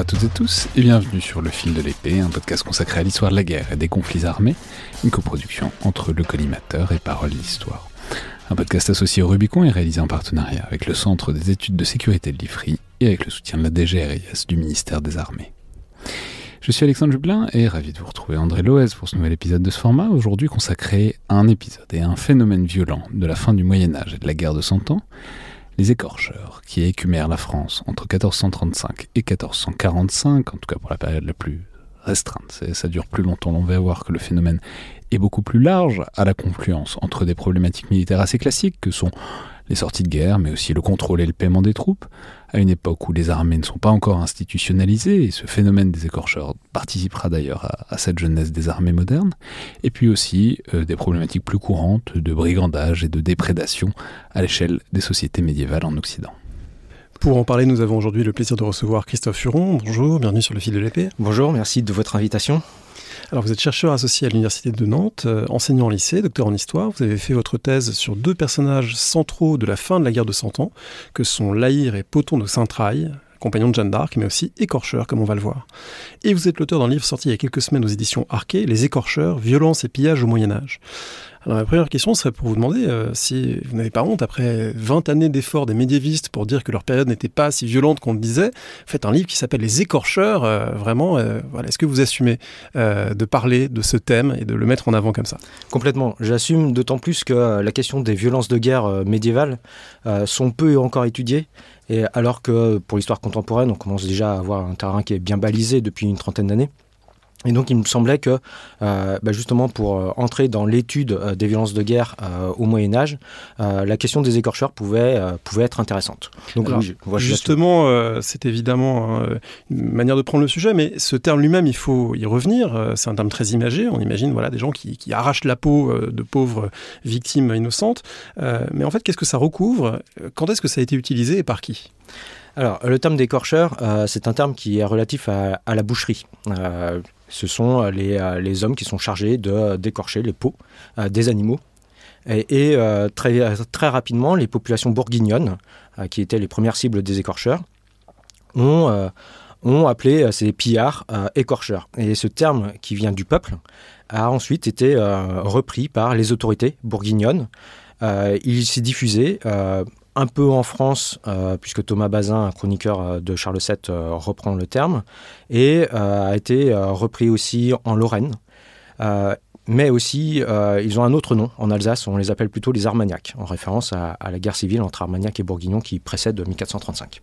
Bonjour à toutes et tous et bienvenue sur Le Fil de l'épée, un podcast consacré à l'histoire de la guerre et des conflits armés, une coproduction entre le collimateur et Parole d'Histoire. Un podcast associé au Rubicon et réalisé en partenariat avec le Centre des études de sécurité de l'IFRI et avec le soutien de la DGRIS du ministère des Armées. Je suis Alexandre Jublin et ravi de vous retrouver André Loez pour ce nouvel épisode de ce format, aujourd'hui consacré à un épisode et à un phénomène violent de la fin du Moyen Âge et de la guerre de Cent Ans, les écorcheurs, qui écumèrent la France entre 1435 et 1445, en tout cas pour la période la plus restreinte. Ça dure plus longtemps, on va voir que le phénomène est beaucoup plus large, à la confluence entre des problématiques militaires assez classiques que sont les sorties de guerre, mais aussi le contrôle et le paiement des troupes, à une époque où les armées ne sont pas encore institutionnalisées, et ce phénomène des écorcheurs participera d'ailleurs à, cette jeunesse des armées modernes, et puis aussi euh, des problématiques plus courantes de brigandage et de déprédation à l'échelle des sociétés médiévales en Occident. Pour en parler, nous avons aujourd'hui le plaisir de recevoir Christophe Furon. Bonjour, bienvenue sur le fil de l'épée. Bonjour, merci de votre invitation. Alors vous êtes chercheur associé à l'Université de Nantes, euh, enseignant en lycée, docteur en histoire. Vous avez fait votre thèse sur deux personnages centraux de la fin de la guerre de Cent Ans, que sont Laïr et Poton de Saint-Traille, compagnons de Jeanne d'Arc, mais aussi écorcheurs, comme on va le voir. Et vous êtes l'auteur d'un livre sorti il y a quelques semaines aux éditions Arquet, Les écorcheurs, violence et pillage au Moyen Âge. Alors la première question serait pour vous demander euh, si vous n'avez pas honte, après 20 années d'efforts des médiévistes pour dire que leur période n'était pas si violente qu'on le disait, faites un livre qui s'appelle Les écorcheurs, euh, vraiment, euh, est-ce que vous assumez de parler de ce thème et de le mettre en avant comme ça? Complètement, j'assume d'autant plus que la question des violences de guerre médiévales sont peu encore étudiées, et alors que pour l'histoire contemporaine, on commence déjà à avoir un terrain qui est bien balisé depuis une trentaine d'années. Et donc il me semblait que euh, bah, justement pour euh, entrer dans l'étude euh, des violences de guerre au Moyen Âge, la question des écorcheurs pouvait, pouvait être intéressante. Donc justement, c'est évidemment hein, une manière de prendre le sujet, mais ce terme lui-même, il faut y revenir. C'est un terme très imagé. On imagine voilà des gens qui, qui arrachent la peau de pauvres victimes innocentes. mais en fait, qu'est-ce que ça recouvre? Quand est-ce que ça a été utilisé et par qui? Alors, le terme d'écorcheur, c'est un terme qui est relatif à, à la boucherie. Ce sont euh, euh, les, hommes qui sont chargés euh, d'écorcher les peaux des animaux. Et, très, rapidement, les populations bourguignonnes, qui étaient les premières cibles des écorcheurs, ont, ont appelé ces pillards écorcheurs. Et ce terme qui vient du peuple a ensuite été repris par les autorités bourguignonnes. il s'est diffusé un peu en France, euh, puisque Thomas Bazin, un chroniqueur euh, de Charles VII, euh, reprend le terme, et a été repris aussi en Lorraine. mais aussi, ils ont un autre nom. En Alsace, on les appelle plutôt les Armagnacs, en référence à, la guerre civile entre Armagnac et Bourguignon qui précède 1435.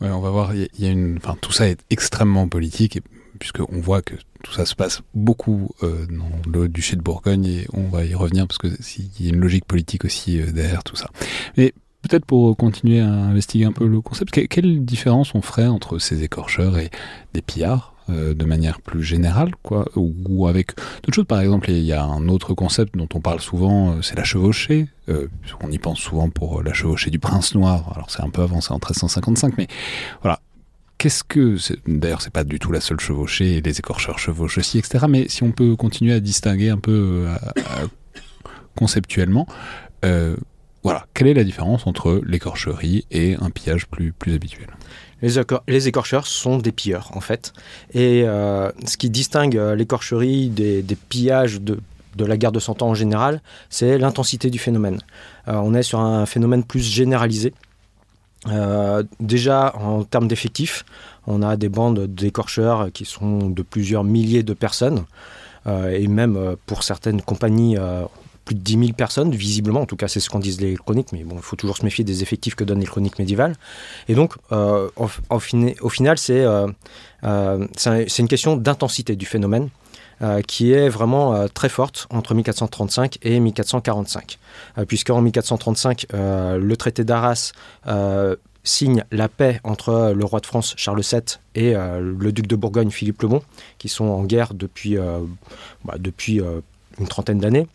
Ouais, on va voir, il y, a une, enfin, tout ça est extrêmement politique, puisqu'on voit que tout ça se passe beaucoup dans le duché de Bourgogne, et on va y revenir, parce qu'il y a une logique politique aussi derrière tout ça. Mais Peut-être pour continuer à investiguer un peu le concept, quelle différence on ferait entre ces écorcheurs et des pillards euh, de manière plus générale, quoi, ou, avec d'autres choses? Par exemple, il y a un autre concept dont on parle souvent, euh, c'est la chevauchée. Euh, on y pense souvent pour la chevauchée du prince noir. Alors c'est un peu avancé en 1355, mais voilà. Qu'est-ce que, d'ailleurs, c'est pas du tout la seule chevauchée, les écorcheurs chevauchent aussi, etc. Mais si on peut continuer à distinguer un peu conceptuellement, voilà, quelle est la différence entre l'écorcherie et un pillage plus, plus habituel? Les, écorcheurs sont des pilleurs, en fait. Et euh, ce qui distingue euh, l'écorcherie des, pillages de, la guerre de Cent Ans en général, c'est l'intensité du phénomène. Euh, on est sur un phénomène plus généralisé. déjà, en termes d'effectifs, on a des bandes d'écorcheurs qui sont de plusieurs milliers de personnes. et même pour certaines compagnies, plus de 10 000 personnes, visiblement, en tout cas c'est ce qu'en disent les chroniques, mais bon, il faut toujours se méfier des effectifs que donnent les chroniques médiévales. Et donc, euh, au, final, euh, euh, c'est une question d'intensité du phénomène. qui est vraiment très forte entre 1435 et 1445. Puisqu'en 1435, le traité d'Arras signe la paix entre le roi de France Charles VII et le duc de Bourgogne Philippe le Bon, qui sont en guerre depuis, bah, depuis une trentaine d'années.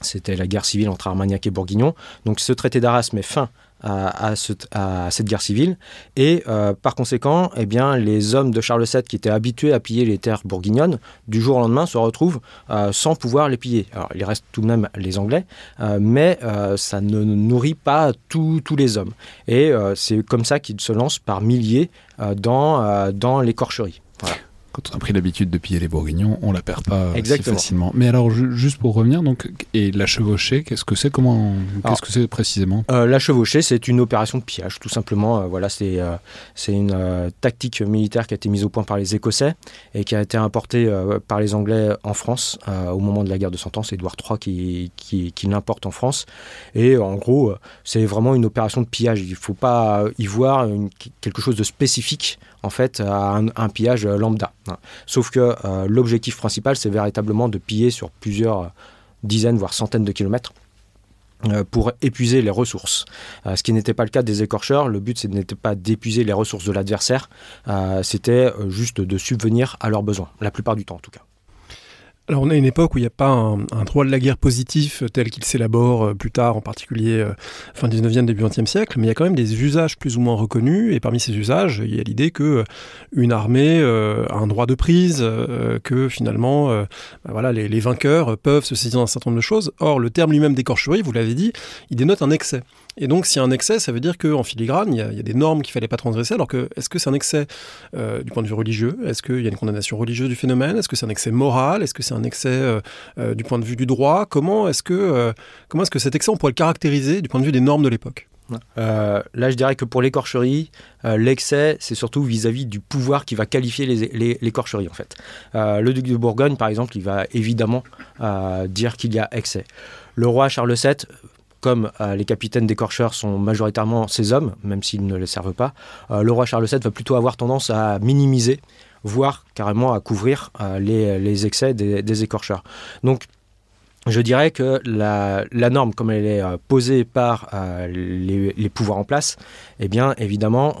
C'était la guerre civile entre Armagnac et Bourguignon. Donc ce traité d'Arras met fin à, cette guerre civile. Et par conséquent, eh bien, les hommes de Charles VII qui étaient habitués à piller les terres bourguignonnes, du jour au lendemain se retrouvent sans pouvoir les piller. Alors, il reste tout de même les Anglais, mais ça ne nourrit pas tous les hommes. Et c'est comme ça qu'ils se lancent par milliers dans, dans l'écorcherie. Quand on a pris l'habitude de piller les bourguignons, on la perd pas si facilement. Mais alors, juste pour revenir, donc, et la chevauchée, qu'est-ce que c'est? Comment Qu'est-ce que c'est précisément? euh, La chevauchée, c'est une opération de pillage, tout simplement. Euh, voilà, c'est euh, c'est une tactique militaire qui a été mise au point par les Écossais et qui a été importée par les Anglais en France au moment de la guerre de Cent Ans. C'est Édouard III qui, qui, qui l'importe en France. Et en gros, c'est vraiment une opération de pillage. Il ne faut pas y voir quelque chose de spécifique en fait à un, pillage lambda. Sauf que euh, l'objectif principal, c'est véritablement de piller sur plusieurs dizaines, voire centaines de kilomètres euh, pour épuiser les ressources. Euh, ce qui n'était pas le cas des écorcheurs. Le but, n'était pas d'épuiser les ressources de l'adversaire, c'était juste de subvenir à leurs besoins, la plupart du temps en tout cas. Alors on a une époque où il n'y a pas un, droit de la guerre positif tel qu'il s'élabore euh, plus tard, en particulier euh, fin 19e, début 20e siècle, mais il y a quand même des usages plus ou moins reconnus, et parmi ces usages, il y a l'idée que euh, une armée a un droit de prise, que finalement bah voilà, les, vainqueurs peuvent se saisir d'un certain nombre de choses. Or, le terme lui-même d'écorcherie, vous l'avez dit, il dénote un excès. Et donc, s'il y a un excès, ça veut dire qu'en filigrane, il y, a, des normes qu'il fallait pas transgresser. Alors que, est-ce que c'est un excès euh, du point de vue religieux? Est-ce qu'il y a une condamnation religieuse du phénomène? Est-ce que c'est un excès moral? Est-ce que c'est un excès euh, euh, du point de vue du droit? Comment est-ce que, comment est-ce que cet excès, on pourrait le caractériser du point de vue des normes de l'époque? Là, je dirais que pour l'écorcherie, l'excès, c'est surtout vis-à-vis du pouvoir qui va qualifier l'écorcherie, en fait. le duc de Bourgogne, par exemple, il va évidemment dire qu'il y a excès. Le roi Charles VII comme euh, les capitaines d'écorcheurs sont majoritairement ces hommes, même s'ils ne les servent pas, euh, le roi Charles VII va plutôt avoir tendance à minimiser, voire carrément à couvrir euh, les, excès des, écorcheurs. Donc, je dirais que la, norme, comme elle est posée par les, les, pouvoirs en place, eh bien, évidemment,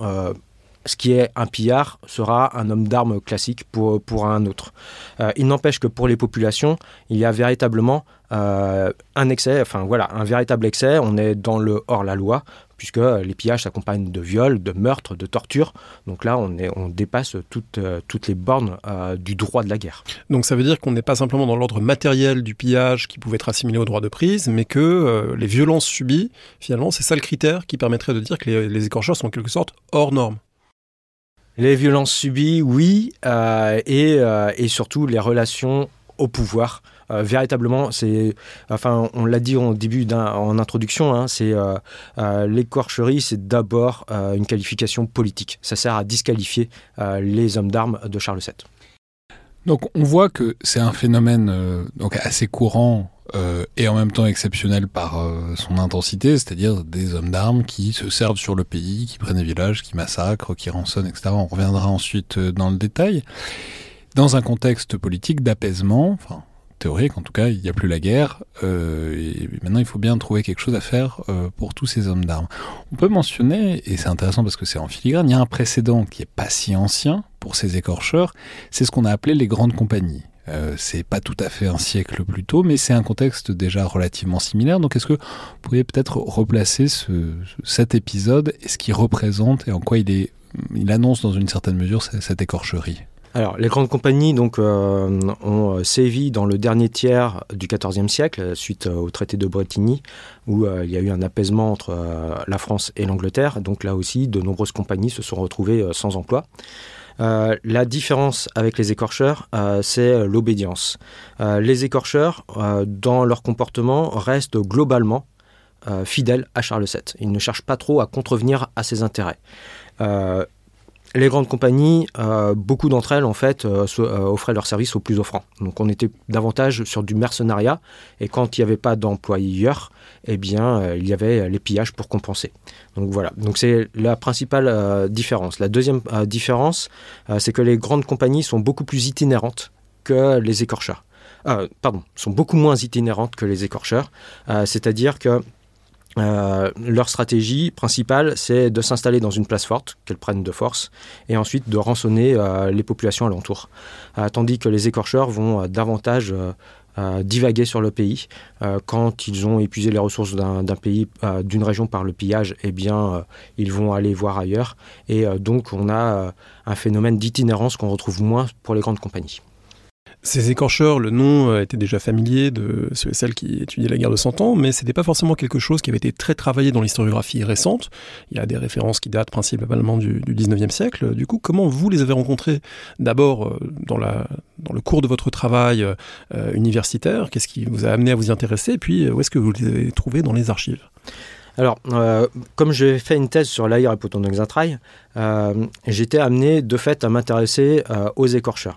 ce qui est un pillard sera un homme d'armes classique pour, un autre. Euh, il n'empêche que pour les populations, il y a véritablement euh, un excès, enfin voilà, un véritable excès. On est dans le hors-la-loi, puisque les pillages s'accompagnent de viols, de meurtres, de tortures. Donc là, on, dépasse toutes, euh, toutes les bornes du droit de la guerre. Donc ça veut dire qu'on n'est pas simplement dans l'ordre matériel du pillage qui pouvait être assimilé au droit de prise, mais que les violences subies, finalement, c'est ça le critère qui permettrait de dire que les, les écorcheurs sont en quelque sorte hors normes. Les violences subies, oui, euh, euh, et, surtout les relations au pouvoir. Euh, véritablement, c'est, enfin, on l'a dit en début en introduction, hein, c'est l'écorcherie, c'est d'abord une qualification politique. Ça sert à disqualifier les hommes d'armes de Charles VII. Donc, on voit que c'est un phénomène donc assez courant euh, et en même temps exceptionnel par euh, son intensité, c'est-à-dire des hommes d'armes qui se servent sur le pays, qui prennent des villages, qui massacrent, qui rançonnent, etc. On reviendra ensuite euh, dans le détail. Dans un contexte politique d'apaisement, enfin théorique en tout cas, il n'y a plus la guerre, et maintenant il faut bien trouver quelque chose à faire pour tous ces hommes d'armes. On peut mentionner, et c'est intéressant parce que c'est en filigrane, il y a un précédent qui est pas si ancien pour ces écorcheurs, c'est ce qu'on a appelé les grandes compagnies. Euh, c'est pas tout à fait un siècle plus tôt, mais c'est un contexte déjà relativement similaire. Donc est-ce que vous pourriez peut-être replacer cet épisode et ce qu'il représente et en quoi il, annonce dans une certaine mesure cette écorcherie? Alors, les grandes compagnies euh, ont euh, sévi dans le dernier tiers du XIVe siècle, suite au traité de Bretigny, où il y a eu un apaisement entre la France et l'Angleterre. Donc là aussi, de nombreuses compagnies se sont retrouvées sans emploi. Euh, la différence avec les écorcheurs, euh, c'est l'obédience. Euh, les écorcheurs, dans leur comportement, restent globalement fidèles à Charles VII. Ils ne cherchent pas trop à contrevenir à ses intérêts les grandes compagnies, beaucoup d'entre elles en fait offraient leurs services aux plus offrants. Donc on était davantage sur du mercenariat et quand il n'y avait pas d'employeurs, eh bien il y avait les pillages pour compenser. Donc voilà, donc c'est la principale euh, différence. La deuxième euh, différence, euh, c'est que les grandes compagnies sont beaucoup plus itinérantes que les écorcheurs. pardon, sont beaucoup moins itinérantes que les écorcheurs. C'est-à-dire que leur stratégie principale, c'est de s'installer dans une place forte, qu'elles prennent de force, et ensuite de rançonner les populations alentours. tandis que les écorcheurs vont davantage divaguer sur le pays. quand ils ont épuisé les ressources d'un pays, d'une région par le pillage, eh bien, ils vont aller voir ailleurs. Et donc, on a un phénomène d'itinérance qu'on retrouve moins pour les grandes compagnies. Ces écorcheurs, le nom euh, était déjà familier de ceux et celles qui étudiaient la guerre de Cent Ans, mais ce n'était pas forcément quelque chose qui avait été très travaillé dans l'historiographie récente. Il y a des références qui datent principalement du, du 19e siècle. Du coup, comment vous les avez rencontrés? D'abord, euh, dans, le cours de votre travail euh, universitaire, qu'est-ce qui vous a amené à vous y intéresser? Et puis, où est-ce que vous les avez trouvés dans les archives? Alors, comme j'ai fait une thèse sur l'air et poton euh, j'étais amené de fait à m'intéresser aux écorcheurs.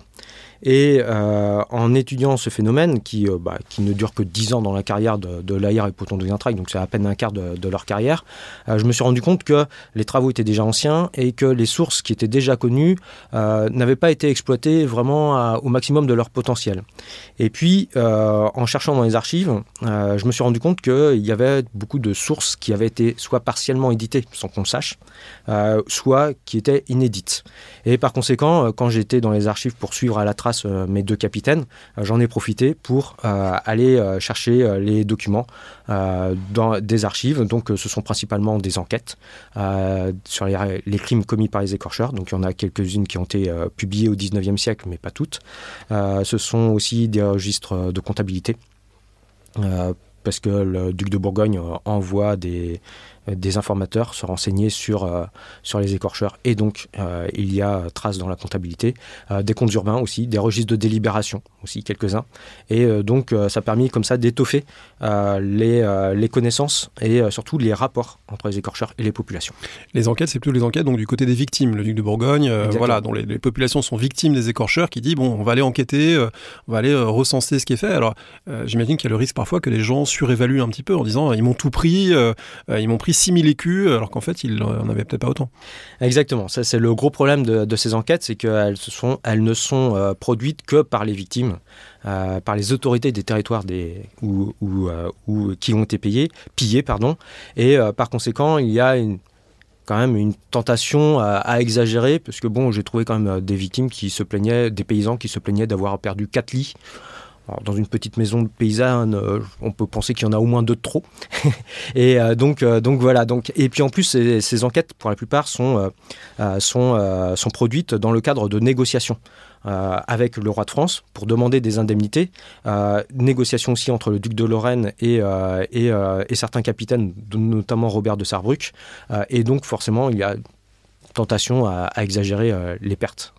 Et euh, en étudiant ce phénomène, qui, euh, bah, qui ne dure que 10 ans dans la carrière de, de et Poton de Gintrail, donc c'est à peine un quart de, leur carrière, euh, je me suis rendu compte que les travaux étaient déjà anciens et que les sources qui étaient déjà connues n'avaient pas été exploitées vraiment au maximum de leur potentiel. Et puis, en cherchant dans les archives, je me suis rendu compte qu'il y avait beaucoup de sources qui avaient été soit partiellement éditées sans qu'on le sache, soit qui étaient inédites. Et par conséquent, quand j'étais dans les archives pour suivre à la trace euh, mes deux capitaines, euh, j'en ai profité pour euh, aller chercher les documents dans des archives. Donc, ce sont principalement des enquêtes sur les, crimes commis par les écorcheurs. Donc, il y en a quelques-unes qui ont été publiées au 19e siècle, mais pas toutes. ce sont aussi des registres de comptabilité parce que le duc de Bourgogne envoie des, des informateurs se renseigner sur, euh, sur les écorcheurs. Et donc, euh, il y a trace dans la comptabilité, euh, des comptes urbains aussi, des registres de délibération aussi, quelques-uns. Et donc, ça a permis comme ça d'étoffer les, les connaissances et surtout les rapports entre les écorcheurs et les populations. Les enquêtes, c'est plutôt les enquêtes donc, du côté des victimes. Le duc de Bourgogne, voilà, dont les, populations sont victimes des écorcheurs, qui dit, bon, on va aller enquêter, on va aller recenser ce qui est fait. Alors, j'imagine qu'il y a le risque parfois que les gens surévaluent un petit peu en disant, ils m'ont tout pris, ils m'ont pris 6000 écus, alors qu'en fait, il n'en avait peut-être pas autant. Exactement. Ça, c'est le gros problème de, ces enquêtes, c'est qu'elles elles ne sont euh, produites que par les victimes, euh, par les autorités des territoires euh, qui ont été payés, pillés. Pardon, et par conséquent, il y a quand même une tentation à, exagérer, parce que bon, j'ai trouvé quand même des victimes qui se plaignaient, des paysans qui se plaignaient d'avoir perdu 4 lits dans une petite maison paysanne, euh, on peut penser qu'il y en a au moins deux de trop. et euh, euh, donc voilà. Et puis en plus, ces, enquêtes, pour la plupart, sont, produites dans le cadre de négociations. avec le roi de France pour demander des indemnités. négociations aussi entre le duc de Lorraine et certains capitaines, notamment Robert de Sarrebruck. et donc forcément, il y a tentation à exagérer les pertes.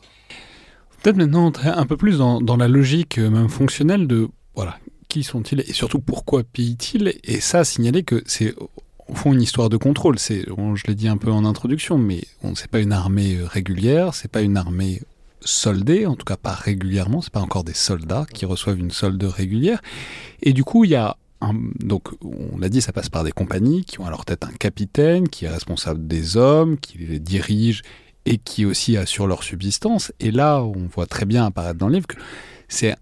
Peut-être maintenant entrer un peu plus dans, la logique euh, même fonctionnelle de voilà qui sont-ils et surtout pourquoi pillent-ils et ça signaler que c'est au fond une histoire de contrôle. C'est, je l'ai dit un peu en introduction, mais on c'est pas une armée euh, régulière, c'est pas une armée soldée, en tout cas pas régulièrement, c'est pas encore des soldats qui reçoivent une solde régulière. Et du coup, il y a donc on l'a dit, ça passe par des compagnies qui ont à leur tête un capitaine qui est responsable des hommes, qui les dirige et qui aussi assurent leur subsistance. Et là, on voit très bien apparaître dans le livre que c'est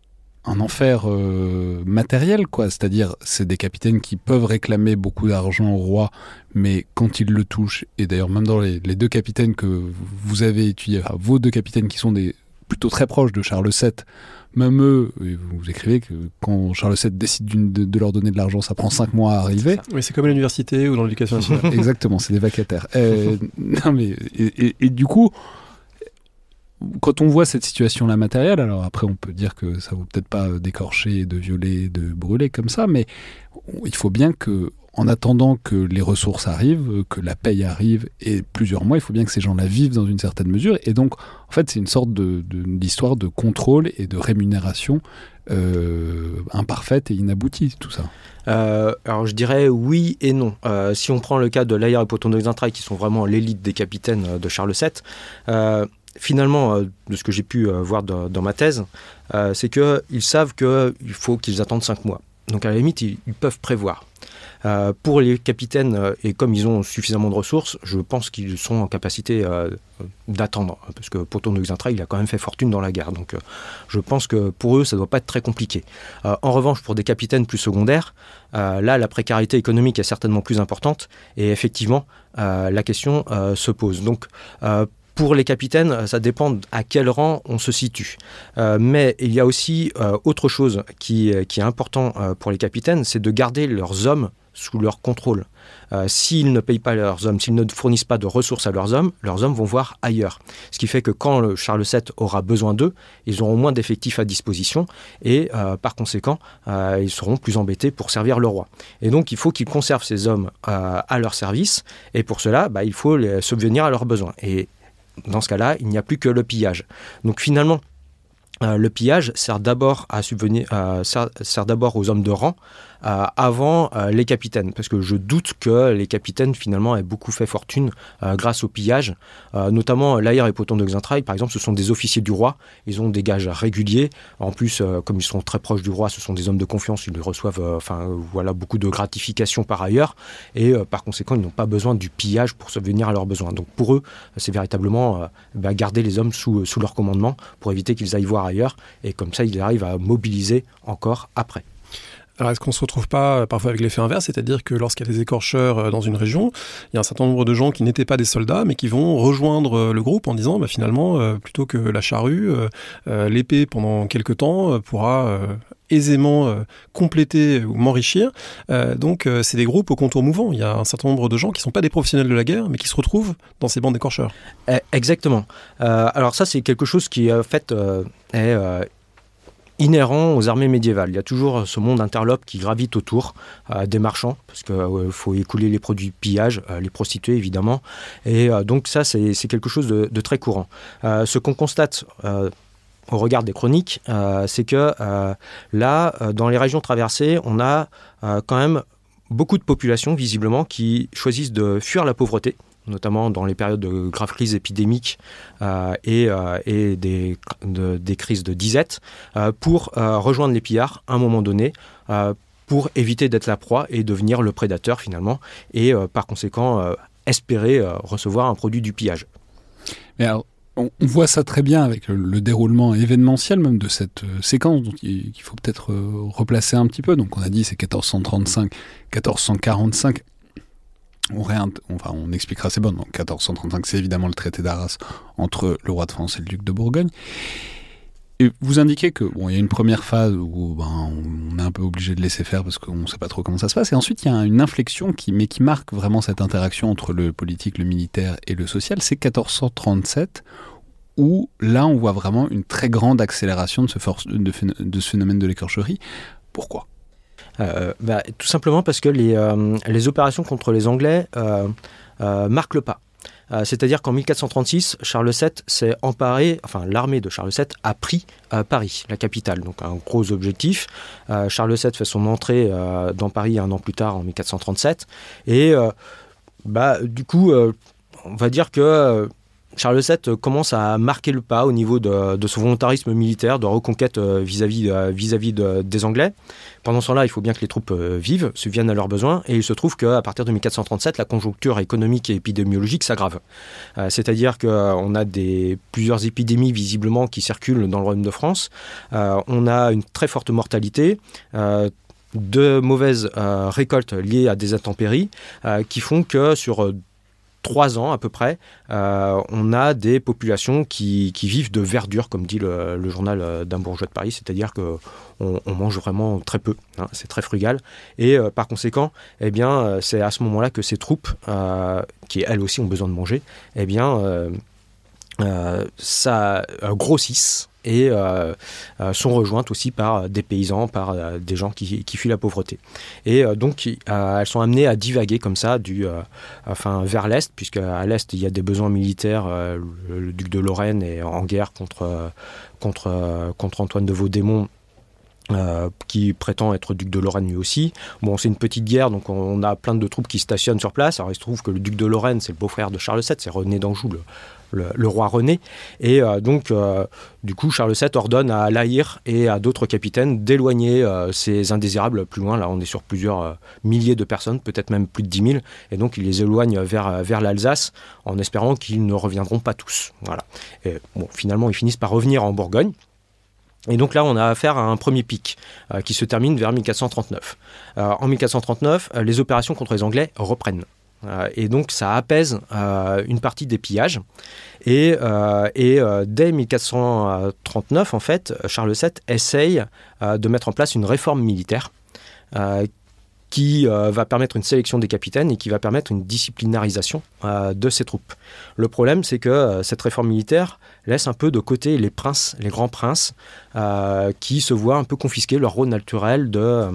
un enfer euh, matériel, quoi. C'est-à-dire, c'est des capitaines qui peuvent réclamer beaucoup d'argent au roi, mais quand ils le touchent, et d'ailleurs même dans les, deux capitaines que vous avez étudiés, vos deux capitaines qui sont des plutôt très proches de Charles VII, même eux, vous écrivez que quand Charles VII décide de, leur donner de l'argent, ça prend cinq mois à arriver. Oui, c'est comme à l'université ou dans l'éducation nationale. Exactement, c'est des vacataires. Euh, non, mais, et, du coup, quand on voit cette situation-là matérielle, alors après on peut dire que ça vaut peut-être pas d'écorcher, de violer, de brûler comme ça, mais il faut bien que en attendant que les ressources arrivent, que la paye arrive, et plusieurs mois, il faut bien que ces gens-là vivent dans une certaine mesure. Et donc, en fait, c'est une sorte d'histoire de, contrôle et de rémunération euh, imparfaite et inaboutie, tout ça. Euh, alors je dirais oui et non. Euh, si on prend le cas de l'Aïr et Poton de qui sont vraiment l'élite des capitaines de Charles VII, finalement, de ce que j'ai pu voir dans ma thèse, c'est qu'ils savent qu'il faut qu'ils attendent cinq mois. Donc à la limite, ils, peuvent prévoir. Euh, pour les capitaines, euh, et comme ils ont suffisamment de ressources, je pense qu'ils sont en capacité euh, d'attendre. Parce que Poton de Xintra, il a quand même fait fortune dans la guerre. Donc je pense que pour eux, ça ne doit pas être très compliqué. en revanche, pour des capitaines plus secondaires, là, la précarité économique est certainement plus importante. Et effectivement, la question se pose. Donc pour les capitaines, ça dépend à quel rang on se situe. mais il y a aussi autre chose qui est important pour les capitaines, c'est de garder leurs hommes sous leur contrôle. Euh, s'ils ne payent pas leurs hommes, s'ils ne fournissent pas de ressources à leurs hommes, leurs hommes vont voir ailleurs. Ce qui fait que quand le Charles VII aura besoin d'eux, ils auront moins d'effectifs à disposition et euh, par conséquent, euh, ils seront plus embêtés pour servir le roi. Et donc, il faut qu'ils conservent ces hommes à leur service et pour cela, bah, il faut les subvenir à leurs besoins. Et dans ce cas-là, il n'y a plus que le pillage. Donc finalement, le pillage sert d'abord aux hommes de rang avant euh, les capitaines, parce que je doute que les capitaines finalement aient beaucoup fait fortune euh, grâce au pillage, notamment Laïr et Poton de Xintrailles, par exemple, ce sont des officiers du roi, ils ont des gages réguliers, en plus, comme ils sont très proches du roi, ce sont des hommes de confiance, ils reçoivent enfin, voilà, beaucoup de gratifications par ailleurs, et par conséquent, ils n'ont pas besoin du pillage pour subvenir à leurs besoins. Donc pour eux, c'est véritablement bah, garder les hommes sous, sous leur commandement pour éviter qu'ils aillent voir ailleurs, et comme ça, ils arrivent à mobiliser encore après. Alors est-ce qu'on ne se retrouve pas euh, parfois avec l'effet inverse, c'est-à-dire que lorsqu'il y a des écorcheurs euh, dans une région, il y a un certain nombre de gens qui n'étaient pas des soldats, mais qui vont rejoindre euh, le groupe en disant bah, finalement, plutôt que la charrue, l'épée pendant quelque temps pourra aisément compléter ou m'enrichir. donc c'est des groupes au contour mouvant. Il y a un certain nombre de gens qui ne sont pas des professionnels de la guerre, mais qui se retrouvent dans ces bandes d'écorcheurs. Eh, exactement. alors ça c'est quelque chose qui en fait est inhérent aux armées médiévales. Il y a toujours ce monde interlope qui gravite autour euh, des marchands, parce qu'il euh, faut écouler les produits de pillage, euh, les prostituées évidemment. Et donc ça, c'est quelque chose de, très courant. ce qu'on constate au regard des chroniques, c'est que là, dans les régions traversées, on a quand même beaucoup de populations, visiblement, qui choisissent de fuir la pauvreté notamment dans les périodes de graves crises épidémiques euh, et, euh, et des, des, crises de disette, euh, pour rejoindre les pillards à un moment donné, pour éviter d'être la proie et devenir le prédateur finalement, et par conséquent espérer recevoir un produit du pillage. Mais alors, on, voit ça très bien avec le, déroulement événementiel même de cette séquence, donc il, faut peut-être replacer un petit peu. Donc on a dit c'est 1435, 1445 on, expliquera c'est bon. En 1435, c'est évidemment le traité d'Arras entre le roi de France et le duc de Bourgogne. Et vous indiquez que bon, il y a une première phase où ben, on est un peu obligé de laisser faire parce qu'on ne sait pas trop comment ça se passe. Et ensuite, il y a une inflexion qui, mais qui marque vraiment cette interaction entre le politique, le militaire et le social. C'est 1437 où là, on voit vraiment une très grande accélération de ce, de ce phénomène de l'écorcherie. Pourquoi? Bah, tout simplement parce que les, euh, les, opérations contre les Anglais euh, marquent le pas. C'est-à-dire qu'en 1436, Charles VII s'est emparé, enfin l'armée de Charles VII a pris Paris, la capitale. Donc un gros objectif. Charles VII fait son entrée dans Paris un an plus tard, en 1437. Et bah, du coup, on va dire que Charles VII commence à marquer le pas au niveau de, son volontarisme militaire, de reconquête euh, vis-à-vis vis des Anglais. Pendant ce temps-là, il faut bien que les troupes euh, vivent, subviennent à leurs besoins, et il se trouve qu'à partir de 1437, la conjoncture économique et épidémiologique s'aggrave. Euh, c'est-à-dire qu'on a plusieurs épidémies visiblement qui circulent dans le Royaume de France. on a une très forte mortalité de mauvaises récoltes liées à des intempéries qui font que sur trois ans à peu près, euh, on a des populations qui, vivent de verdure, comme dit le, journal euh, d'un bourgeois de Paris, c'est-à-dire que on, mange vraiment très peu, hein, c'est très frugal, et euh, par conséquent, eh bien, c'est à ce moment-là que ces troupes, qui elles aussi ont besoin de manger, eh bien, ça grossissent et euh, euh, sont rejointes aussi par des paysans, par euh, des gens qui, fuient la pauvreté. Et donc elles sont amenées à divaguer comme ça enfin, vers l'Est, puisque à l'Est il y a des besoins militaires. Le, duc de Lorraine est en guerre contre, contre, contre Antoine de Vaudémont qui prétend être duc de Lorraine lui aussi. Bon, c'est une petite guerre, donc on a plein de troupes qui stationnent sur place. Alors il se trouve que le duc de Lorraine, c'est le beau-frère de Charles VII, c'est René d'Anjou, le, le, roi René. Et euh, donc, euh, du coup, Charles VII ordonne à Laïr et à d'autres capitaines d'éloigner euh, ces indésirables plus loin. Là, on est sur plusieurs milliers de personnes, peut-être même plus de 10 000. Et donc, il les éloigne vers, vers l'Alsace en espérant qu'ils ne reviendront pas tous. Voilà. Et bon, finalement, ils finissent par revenir en Bourgogne. Et donc là, on a affaire à un premier pic qui se termine vers 1439. en 1439, les opérations contre les Anglais reprennent. Et donc ça apaise une partie des pillages. Et, et dès 1439, en fait, Charles VII essaye de mettre en place une réforme militaire qui euh, va permettre une sélection des capitaines et qui va permettre une disciplinarisation euh, de ces troupes. Le problème, c'est que euh, cette réforme militaire laisse un peu de côté les princes, les grands princes, qui se voient un peu confisquer leur rôle naturel de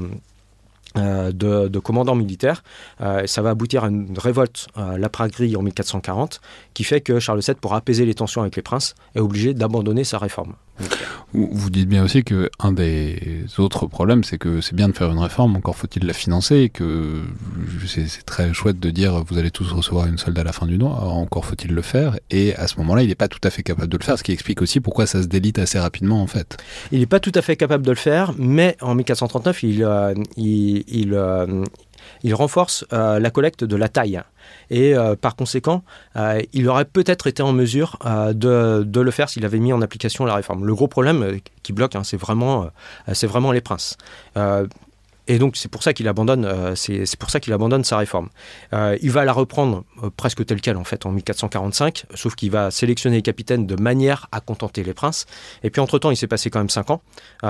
euh, de, commandants militaires. Euh, ça va aboutir à une révolte, euh, la Praguerie en 1440, qui fait que Charles VII, pour apaiser les tensions avec les princes, est obligé d'abandonner sa réforme. Vous dites bien aussi qu'un des autres problèmes, c'est que c'est bien de faire une réforme, encore faut-il la financer, que c'est très chouette de dire vous allez tous recevoir une solde à la fin du mois, encore faut-il le faire, et à ce moment-là, il n'est pas tout à fait capable de le faire, ce qui explique aussi pourquoi ça se délite assez rapidement en fait. Il n'est pas tout à fait capable de le faire, mais en 1439, il, il, il, euh, il renforce euh, la collecte de la taille. Et euh, par conséquent, il aurait peut-être été en mesure de, le faire s'il avait mis en application la réforme. Le gros problème qui bloque, hein, c'est vraiment les princes. Et donc c'est pour ça qu'il abandonne, euh, c'est pour ça qu'il abandonne sa réforme. Euh, il va la reprendre euh, presque telle quelle en fait en 1445, sauf qu'il va sélectionner les capitaines de manière à contenter les princes. Et puis entre temps, il s'est passé quand même cinq ans,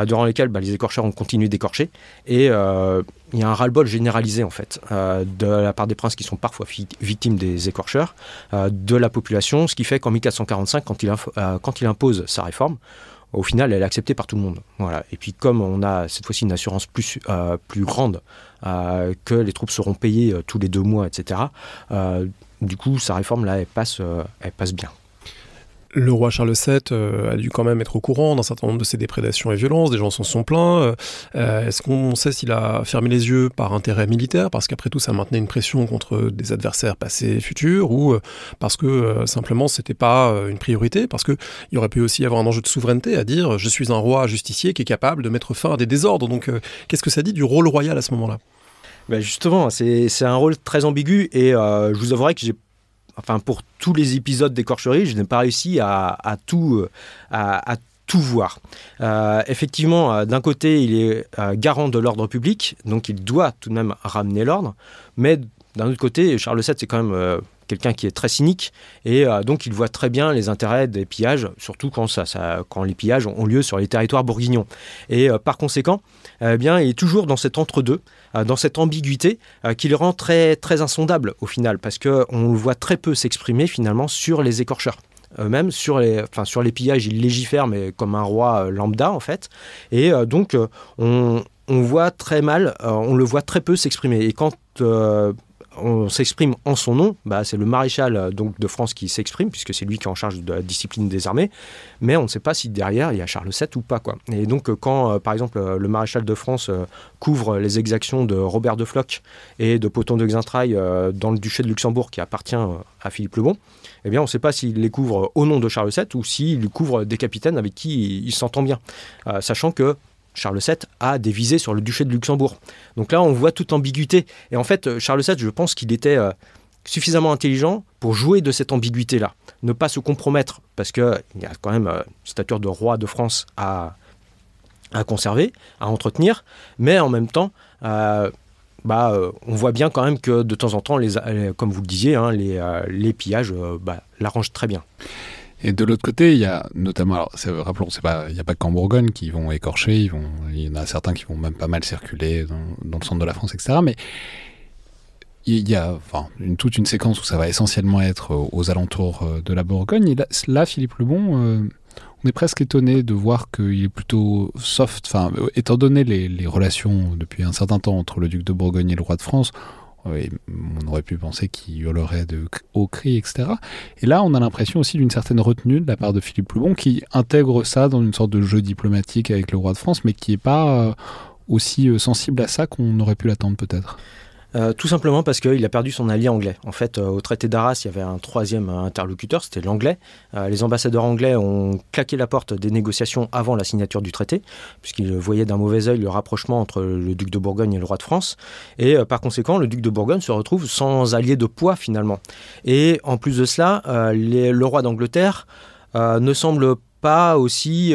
durant lesquels bah, les écorcheurs ont continué d'écorcher. Et il y a un ras-le-bol généralisé en fait de la part des princes qui sont parfois victimes des écorcheurs, de la population, ce qui fait qu'en 1445, quand il, quand il impose sa réforme, au final, elle est acceptée par tout le monde. Voilà. Et puis, comme on a cette fois-ci une assurance plus, euh, plus grande, euh, que les troupes seront payées euh, tous les deux mois, etc., du coup, sa réforme, là, elle passe, elle passe bien. Le roi Charles VII euh, a dû quand même être au courant d'un certain nombre de ces déprédations et violences, des gens s'en sont plaints. Euh, est-ce qu'on sait s'il a fermé les yeux par intérêt militaire, parce qu'après tout ça maintenait une pression contre des adversaires passés et futurs, ou euh, parce que simplement c'était pas une priorité, parce qu'il y aurait pu aussi avoir un enjeu de souveraineté à dire je suis un roi justicier qui est capable de mettre fin à des désordres. Donc qu'est-ce que ça dit du rôle royal à ce moment-là? Ben justement, c'est un rôle très ambigu et je vous avouerai que j'ai enfin pour tous les épisodes d'écorcherie, je n'ai pas réussi à, tout, à, tout voir. Euh, effectivement, euh, d'un côté, il est euh, garant de l'ordre public, donc il doit tout de même ramener l'ordre, mais d'un autre côté, Charles VII, c'est quand même quelqu'un qui est très cynique et donc il voit très bien les intérêts des pillages, surtout quand, ça, quand les pillages ont lieu sur les territoires bourguignons. Et par conséquent, eh bien, il est toujours dans cet entre-deux, euh, dans cette ambiguïté euh, qui le rend très, très insondable au final, parce qu'on le voit très peu s'exprimer finalement sur les écorcheurs. Même sur les, enfin, sur les pillages, il légifère, mais comme un roi euh, lambda en fait. Et donc, on, on voit très mal, on le voit très peu s'exprimer. Et quand on s'exprime en son nom, bah, c'est le maréchal euh, donc, de France qui s'exprime, puisque c'est lui qui est en charge de la discipline des armées, mais on ne sait pas si derrière il y a Charles VII ou pas. Quoi. Et donc euh, quand, euh, par exemple, le maréchal de France couvre les exactions de Robert de Floc et de Poton de Xaintrailles dans le duché de Luxembourg qui appartient à Philippe le Bon, eh bien on ne sait pas s'il les couvre au nom de Charles VII ou s'il couvre des capitaines avec qui il s'entend bien, sachant que Charles VII a des visées sur le duché de Luxembourg. Donc là, on voit toute ambiguïté. Et en fait, euh, Charles VII, je pense qu'il était euh, suffisamment intelligent pour jouer de cette ambiguïté-là. Ne pas se compromettre, parce qu'il y a quand même euh, une stature de roi de France à, à conserver, à entretenir, mais en même temps, bah, on voit bien quand même que de temps en temps, les, comme vous le disiez, hein, les, pillages bah, l'arrangent très bien. Et de l'autre côté, il y a notamment, alors rappelons, pas, il n'y a pas qu'en Bourgogne qui vont écorcher, ils vont, il y en a certains qui vont même pas mal circuler dans, le centre de la France, etc. Mais il y a enfin, toute une séquence où ça va essentiellement être aux alentours euh, de la Bourgogne. Et là, Philippe Lebon, euh, on est presque étonné de voir qu'il est plutôt soft. Enfin, étant donné les, relations depuis un certain temps entre le duc de Bourgogne et le roi de France, on aurait pu penser qu'il hurlerait de hauts cris, etc. Et là, on a l'impression aussi d'une certaine retenue de la part de Philippe Loubon qui intègre ça dans une sorte de jeu diplomatique avec le roi de France, mais qui n'est pas euh, aussi euh, sensible à ça qu'on aurait pu l'attendre peut-être. Euh, tout simplement parce qu'il a perdu son allié anglais. En fait, euh, au traité d'Arras, il y avait un troisième interlocuteur, c'était l'anglais. Euh, les ambassadeurs anglais ont claqué la porte des négociations avant la signature du traité, puisqu'ils voyaient d'un mauvais œil le rapprochement entre le duc de Bourgogne et le roi de France. Et par conséquent, le duc de Bourgogne se retrouve sans allié de poids finalement. Et en plus de cela, le roi d'Angleterre ne semble pas aussi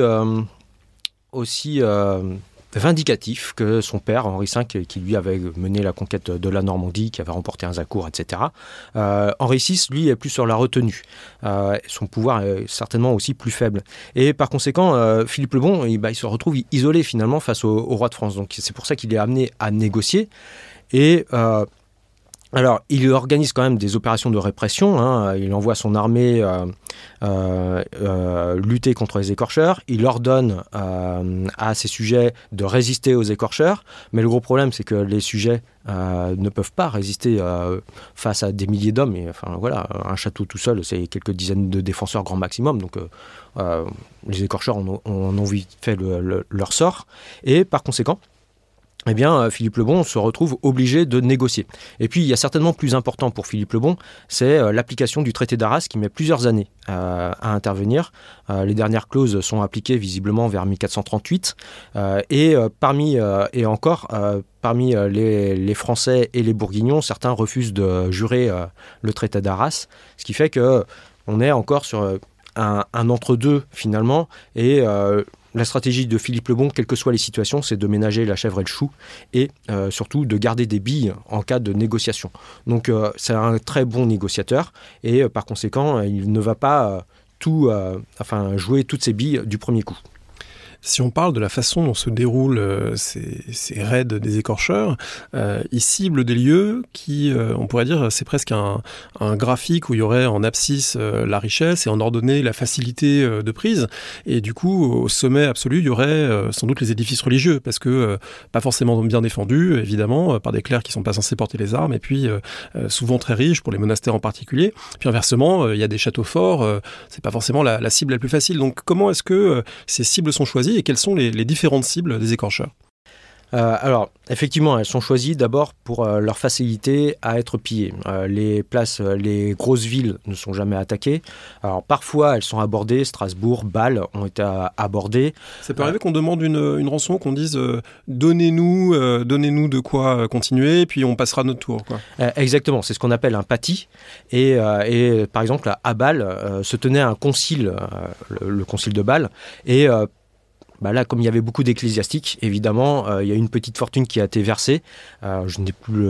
vindicatif que son père, Henri V, qui lui avait mené la conquête de la Normandie, qui avait remporté un Zacour, etc. Henri VI, lui, est plus sur la retenue. son pouvoir est certainement aussi plus faible. Et par conséquent, Philippe le Bon, il, bah, il, se retrouve isolé finalement face au, au roi de France. Donc c'est pour ça qu'il est amené à négocier. Et alors, il organise quand même des opérations de répression. Hein. Il envoie son armée euh, euh, euh, lutter contre les écorcheurs. Il ordonne à ses sujets de résister aux écorcheurs. Mais le gros problème, c'est que les sujets ne peuvent pas résister face à des milliers d'hommes. Et enfin, voilà, un château tout seul, c'est quelques dizaines de défenseurs grand maximum. Donc, les écorcheurs en ont, vite fait leur sort. Et par conséquent, eh bien, euh, Philippe Lebon se retrouve obligé de négocier. Et puis, il y a certainement plus important pour Philippe Lebon, c'est euh, l'application du traité d'Arras qui met plusieurs années euh, à intervenir. les dernières clauses sont appliquées visiblement vers 1438. et parmi, et encore, parmi les, Français et les Bourguignons, certains refusent de jurer le traité d'Arras, ce qui fait que on est encore sur un, un entre-deux finalement, et la stratégie de Philippe Lebon, quelles que soient les situations, c'est de ménager la chèvre et le chou et euh, surtout de garder des billes en cas de négociation. Donc euh, c'est un très bon négociateur et euh, par conséquent, il ne va pas tout, enfin, jouer toutes ses billes du premier coup. Si on parle de la façon dont se déroulent euh, ces, raids des écorcheurs, euh, ils ciblent des lieux qui, euh, on pourrait dire, c'est presque un, graphique où il y aurait en abscisse la richesse et en ordonnée la facilité de prise. Et du coup, au sommet absolu, il y aurait sans doute les édifices religieux, parce que pas forcément bien défendus, évidemment, par des clercs qui sont pas censés porter les armes, et puis souvent très riches pour les monastères en particulier. Puis inversement, il y a des châteaux forts, c'est pas forcément la, cible la plus facile. Donc comment est-ce que ces cibles sont choisies et quelles sont les, différentes cibles des écorcheurs? Euh, alors, effectivement, elles sont choisies d'abord pour euh, leur facilité à être pillées. Euh, les places, les grosses villes ne sont jamais attaquées. Alors, parfois, elles sont abordées. Strasbourg, Bâle ont été abordées. Ça peut arriver qu'on demande une, rançon, qu'on dise donnez-nous, donnez-nous de quoi continuer, puis on passera notre tour. exactement, c'est ce qu'on appelle un pâti. Et, par exemple, à Bâle se tenait un concile, le, le, concile de Bâle, et bah là, comme il y avait beaucoup d'ecclésiastiques, évidemment, euh, il y a une petite fortune qui a été versée. Euh, je n'ai plus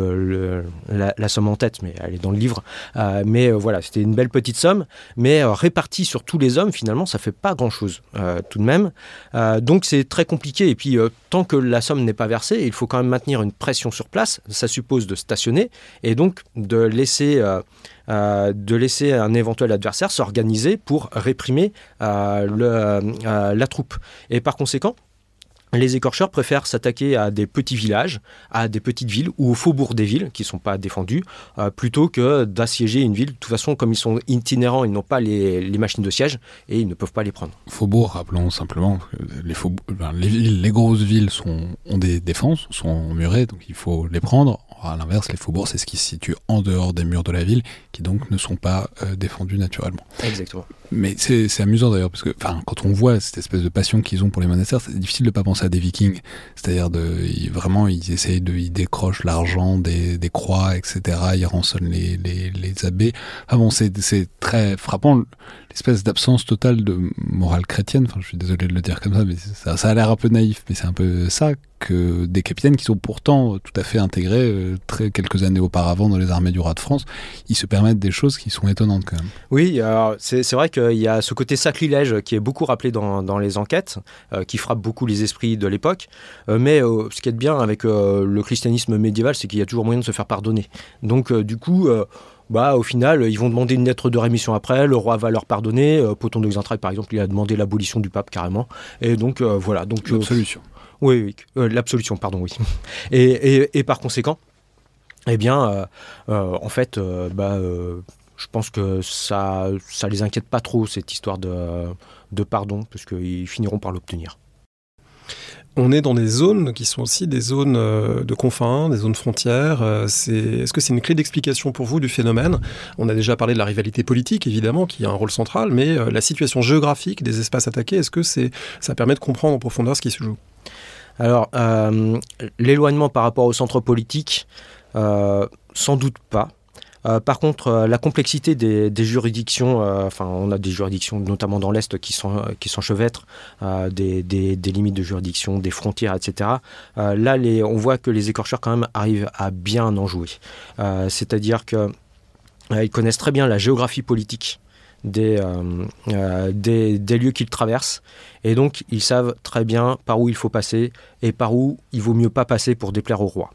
la, somme en tête, mais elle est dans le livre. Euh, mais voilà, c'était une belle petite somme, mais répartie sur tous les hommes, finalement, ça fait pas grand-chose tout de même. donc c'est très compliqué. Et puis, tant que la somme n'est pas versée, il faut quand même maintenir une pression sur place. Ça suppose de stationner et donc de laisser euh, de laisser un éventuel adversaire s'organiser pour réprimer euh, euh, la troupe. Et par conséquent, les écorcheurs préfèrent s'attaquer à des petits villages, à des petites villes ou au faubourg des villes qui ne sont pas défendus, plutôt que d'assiéger une ville. De toute façon, comme ils sont itinérants, ils n'ont pas les, machines de siège et ils ne peuvent pas les prendre. Faubourg, rappelons simplement, les, les, les, grosses villes sont, ont des défenses, sont murées, donc il faut les prendre à l'inverse, les faubourgs, c'est ce qui se situe en dehors des murs de la ville, qui donc ne sont pas euh, défendus naturellement. Exactement. Mais c'est amusant d'ailleurs, parce que quand on voit cette espèce de passion qu'ils ont pour les monastères, c'est difficile de ne pas penser des vikings. C'est-à-dire, de, vraiment, ils essayent de, ils décrochent l'argent des, croix, etc. Ils rançonnent les abbés. Ah bon, c'est très frappant l'espèce d'absence totale de morale chrétienne. Je suis désolé de le dire comme ça, mais ça, a l'air un peu naïf, mais c'est un peu ça que des capitaines qui sont pourtant tout à fait intégrés euh, très, quelques années auparavant dans les armées du roi de France, ils se permettent des choses qui sont étonnantes quand même. Oui, c'est vrai qu'il y a ce côté sacrilège qui est beaucoup rappelé dans, dans les enquêtes, euh, qui frappe beaucoup les esprits de l'époque. Euh, mais ce qui est bien avec le christianisme médiéval, c'est qu'il y a toujours moyen de se faire pardonner. Donc du coup bah, au final, ils vont demander une lettre de rémission après, le roi va leur pardonner. Euh, Poton de Xantraille, par exemple, il a demandé l'abolition du pape carrément. Et donc, euh, voilà. Donc, euh, l'absolution. oui, oui l'absolution, pardon, oui. Et, par conséquent, eh bien, en fait, bah, je pense que ça ça les inquiète pas trop, cette histoire de, de pardon, puisqu'ils finiront par l'obtenir on est dans des zones qui sont aussi des zones euh, de confins, des zones frontières. Euh, est-ce que c'est une clé d'explication pour vous du phénomène? On a déjà parlé de la rivalité politique, évidemment, qui a un rôle central, mais euh, la situation géographique des espaces attaqués, est-ce que ça permet de comprendre en profondeur ce qui se joue? Alors, l'éloignement par rapport au centre politique, sans doute pas. Par contre, la complexité des, juridictions, enfin, on a des juridictions, notamment dans l'Est, qui sont s'enchevêtrent, des, limites de juridiction, des frontières, etc. là, on voit que les écorcheurs, quand même, arrivent à bien en jouer. C'est-à-dire que ils connaissent très bien la géographie politique des, des, des, lieux qu'ils traversent. Et donc, ils savent très bien par où il faut passer et par où il vaut mieux pas passer pour déplaire au roi.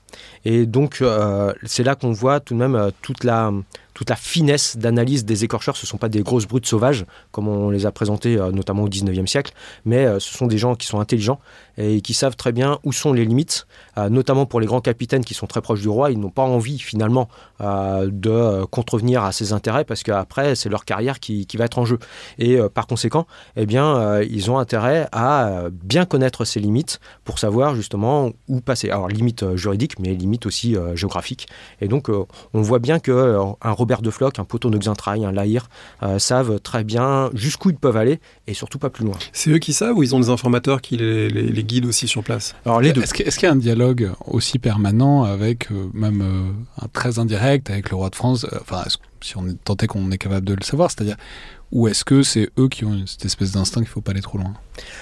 Et donc, euh, c'est là qu'on voit tout de même euh, toute la, toute la finesse d'analyse des écorcheurs. Ce ne sont pas des grosses brutes sauvages, comme on les a présentés euh, notamment au 19e siècle, mais ce sont des gens qui sont intelligents et qui savent très bien où sont les limites, notamment pour les grands capitaines qui sont très proches du roi. Ils n'ont pas envie finalement de contrevenir à ses intérêts parce qu'après, c'est leur carrière qui, va être en jeu. Et par conséquent, eh bien, ils ont intérêt à bien connaître ses limites pour savoir justement où passer. Alors limite euh, juridique, mais limite aussi euh, géographique. Et donc euh, on voit bien que un Robert de Floch, un Poton de Xintraille, un Lahir savent très bien jusqu'où ils peuvent aller et surtout pas plus loin. C'est eux qui savent ou ils ont des informateurs qui les, guident aussi sur place? Alors les deux. Est-ce qu'il y a un dialogue aussi permanent avec même un très indirect avec le roi de France? Enfin, si on est tenté qu'on est capable de le savoir, c'est-à-dire ou est-ce que c'est eux qui ont cette espèce d'instinct qu'il ne faut pas aller trop loin?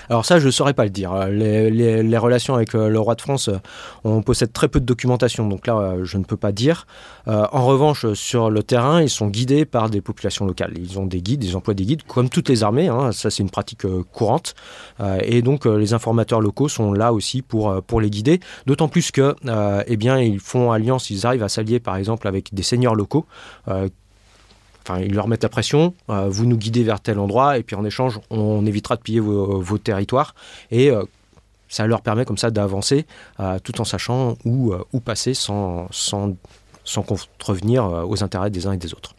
Alors ça, je ne saurais pas le dire. Les, relations avec euh, le roi de France, euh, on possède très peu de documentation, donc là, euh, je ne peux pas dire. en revanche, sur le terrain, ils sont guidés par des populations locales. Ils ont des guides, ils emploient des guides, comme toutes les armées, hein. ça c'est une pratique courante. et donc, les informateurs locaux sont là aussi pour, pour les guider, d'autant plus que, eh bien, ils font alliance, ils arrivent à s'allier par exemple avec des seigneurs locaux Enfin, ils leur mettent la pression, euh, vous nous guidez vers tel endroit, et puis en échange, on, évitera de piller vos, territoires. Et euh, ça leur permet comme ça d'avancer, euh, tout en sachant où, passer sans, sans, sans contrevenir aux intérêts des uns et des autres.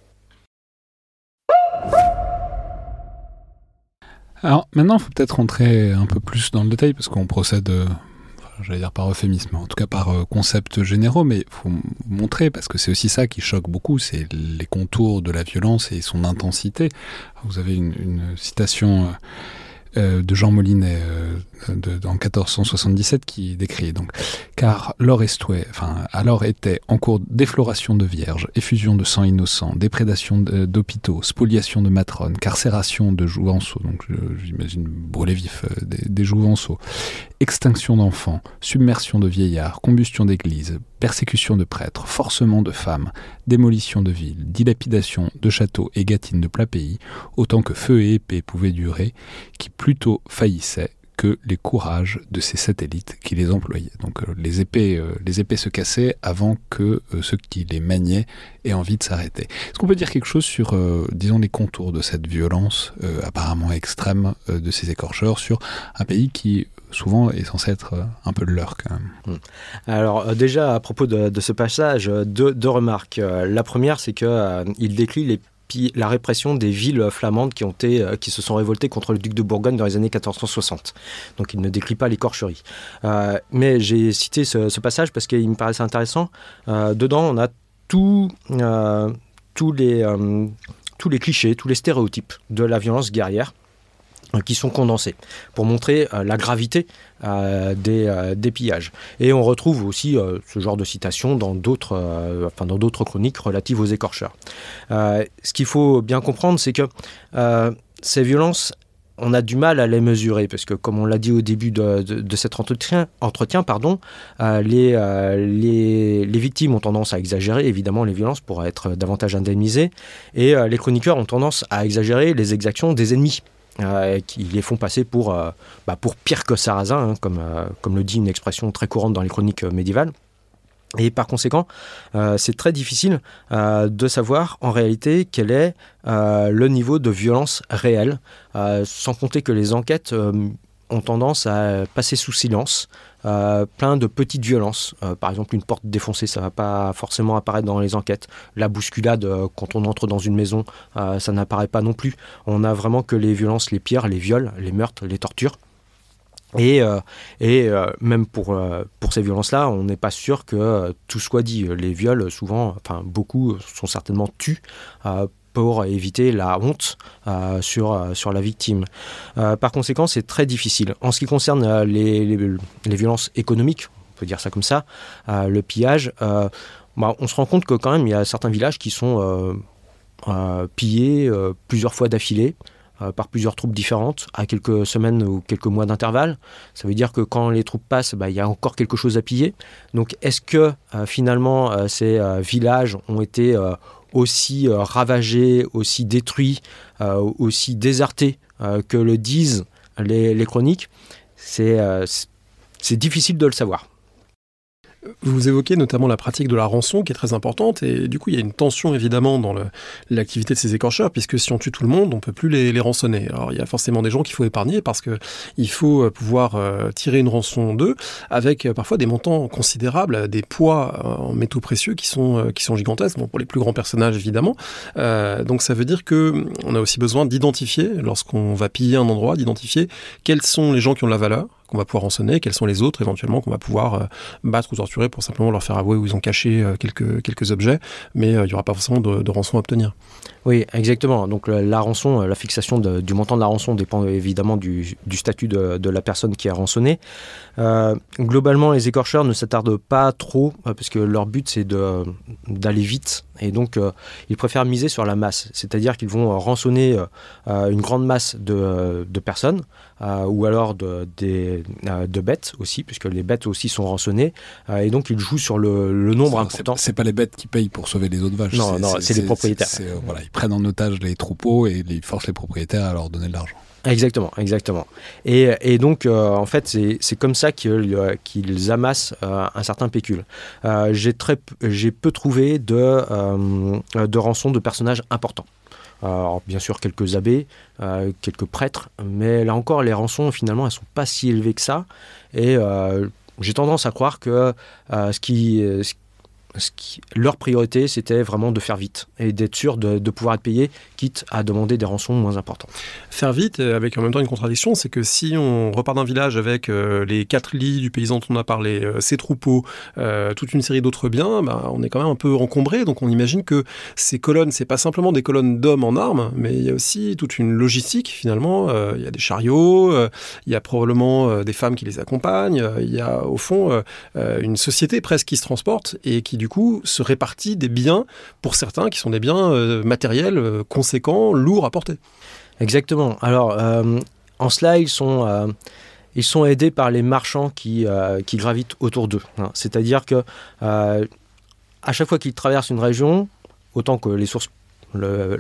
Alors maintenant, il faut peut-être rentrer un peu plus dans le détail parce qu'on procède j'allais dire par euphémisme, en tout cas par euh, concept généraux, mais faut montrer, parce que c'est aussi ça qui choque beaucoup, c'est les contours de la violence et son intensité. Vous avez une, une citation euh, euh, de Jean Molinet euh, en 1477 qui décrit donc car l'or enfin alors était en cours d'effloration de vierges, effusion de sang innocent, déprédation d'hôpitaux, spoliation de matrones, carcération de jouvenceaux, donc j'imagine brûler vif euh, des, des jouvenceaux, extinction d'enfants, submersion de vieillards, combustion d'églises, persécution de prêtres, forcement de femmes, démolition de villes, dilapidation de châteaux et gâtines de plat pays, autant que feu et épée pouvaient durer, qui plutôt faillissaient que les courages de ces satellites qui les employaient. Donc euh, les, épées, euh, les épées se cassaient avant que euh, ceux qui les maniaient aient envie de s'arrêter. Est-ce qu'on peut dire quelque chose sur, disons, les contours de cette violence apparemment extrême de ces écorcheurs sur un pays qui souvent est censé être un peu de leur quand même. Hmm. Alors déjà à propos de, ce passage, deux, deux remarques. la première c'est qu'il décrit les la répression des villes flamandes qui, euh, se sont révoltées contre le duc de Bourgogne dans les années 1460. Donc il ne décrit pas l'écorcherie. Euh, mais j'ai cité ce, passage parce qu'il me paraissait intéressant. Euh, dedans, on a tous les clichés, tous les stéréotypes de la violence guerrière qui sont condensés pour montrer la gravité euh, euh, des, pillages. Et on retrouve aussi euh, ce genre de citation dans d'autres chroniques relatives aux écorcheurs. ce qu'il faut bien comprendre, c'est que ces violences, on a du mal à les mesurer parce que, comme on l'a dit au début de, cet entretien, les, victimes ont tendance à exagérer, évidemment, les violences pour être davantage indemnisées, et les chroniqueurs ont tendance à exagérer les exactions des ennemis. Euh, qui les font passer pour, euh, bah, pour pire que Sarrazin, hein, comme, euh, comme le dit une expression très courante dans les chroniques médiévales. Et par conséquent, c'est très difficile de savoir en réalité quel est le niveau de violence réelle, sans compter que les enquêtes ont tendance à passer sous silence euh, plein de petites violences. Euh, par exemple, une porte défoncée, ça ne va pas forcément apparaître dans les enquêtes. La bousculade, euh, quand on entre dans une maison, ça n'apparaît pas non plus. On a vraiment que les violences les pires, les viols, les meurtres, les tortures. Et, et même pour, pour ces violences-là, on n'est pas sûr que tout soit dit. Les viols, souvent, enfin beaucoup, sont certainement tus pour éviter la honte euh, sur, euh, sur la victime. Euh, par conséquent, c'est très difficile. En ce qui concerne les, les, violences économiques, on peut dire ça comme ça, le pillage, bah, on se rend compte que quand même il y a certains villages qui sont pillés plusieurs fois d'affilée. par plusieurs troupes différentes à quelques semaines ou quelques mois d'intervalle. Ça veut dire que quand les troupes passent, bah, il y a encore quelque chose à piller. Donc est-ce que finalement ces villages ont été aussi ravagés, aussi détruits, aussi désertés que le disent les, chroniques, euh, c'est difficile de le savoir. Vous évoquez notamment la pratique de la rançon qui est très importante et du coup il y a une tension évidemment dans l'activité de ces écorcheurs puisque si on tue tout le monde on peut plus les, rançonner. Alors il y a forcément des gens qu'il faut épargner parce que il faut euh, pouvoir euh, tirer une rançon d'eux avec euh, parfois des montants considérables, des poids en métaux précieux qui sont, gigantesques pour les plus grands personnages évidemment. donc ça veut dire que on a aussi besoin d'identifier lorsqu'on va piller un endroit, d'identifier quels sont les gens qui ont de la valeur qu'on va pouvoir rançonner, quels sont les autres éventuellement qu'on va pouvoir euh, battre ou torturer pour simplement leur faire avouer où ils ont caché euh, quelques, objets, mais euh, il n'y aura pas forcément de, rançon à obtenir. Oui, exactement. Donc la, rançon, la fixation du montant de la rançon dépend évidemment du, statut de, la personne qui a rançonné. globalement, les écorcheurs ne s'attardent pas trop, parce que leur but c'est d'aller vite, et donc ils préfèrent miser sur la masse, c'est-à-dire qu'ils vont rançonner une grande masse de, de personnes, ou alors de, des, de bêtes aussi, puisque les bêtes aussi sont rançonnées, et donc ils jouent sur le, nombre important. C'est pas les bêtes qui payent pour sauver les autres vaches. Non, non, c'est les propriétaires. Euh, voilà, ils prennent en otage les troupeaux et ils forcent les propriétaires à leur donner de l'argent. Exactement, exactement. Et, donc, euh, en fait, c'est comme ça qu'ils amassent euh, un certain pécule. J'ai peu trouvé de, rançons de personnages importants. Bien sûr, quelques abbés, euh, quelques prêtres, mais là encore, les rançons, finalement, elles sont pas si élevées que ça. Et euh, j'ai tendance à croire que euh, ce qui, leur priorité, c'était vraiment de faire vite et d'être sûr de, pouvoir être payé, quitte à demander des rançons moins importantes. Faire vite, euh, avec en même temps une contradiction, c'est que si on repart d'un village avec euh, les quatre lits du paysan dont on a parlé, euh, ses troupeaux, toute une série d'autres biens, bah, on est quand même un peu encombré. Donc on imagine que ces colonnes, c'est pas simplement des colonnes d'hommes en armes, mais il y a aussi toute une logistique finalement. il y a des chariots, il y a probablement des femmes qui les accompagnent, il y a au fond une société presque qui se transporte et qui du du coup, se répartit des biens, pour certains, qui sont des biens euh, matériels euh, conséquents, lourds à porter. Exactement. Alors, euh, en cela, ils sont, ils sont aidés par les marchands qui, gravitent autour d'eux. Hein. C'est-à-dire que à chaque fois qu'ils traversent une région, autant que les sources le,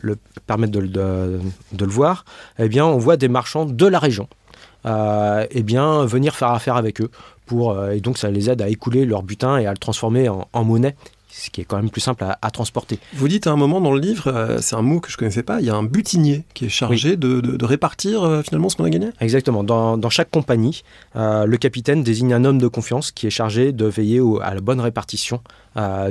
permettent de, de, le voir, eh bien, on voit des marchands de la région eh bien, venir faire affaire avec eux pour, euh, et donc ça les aide à écouler leur butin et à le transformer en, monnaie ce qui est quand même plus simple à, transporter. Vous dites à un moment dans le livre, euh, c'est un mot que je ne connaissais pas, il y a un butinier qui est chargé de, répartir euh, finalement ce qu'on a gagné? Exactement. Dans, chaque compagnie, le capitaine désigne un homme de confiance qui est chargé de veiller à la bonne répartition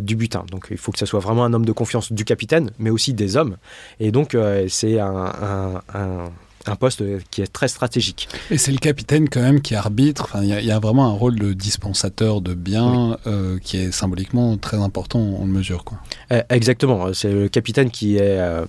du butin. Donc il faut que ce soit vraiment un homme de confiance du capitaine, mais aussi des hommes. Et donc c'est un un poste qui est très stratégique. Et c'est le capitaine quand même qui arbitre. Enfin, il y, a vraiment un rôle de dispensateur de biens euh, qui est symboliquement très important, on le mesure. Quoi. Eh, exactement. C'est le capitaine qui est, euh,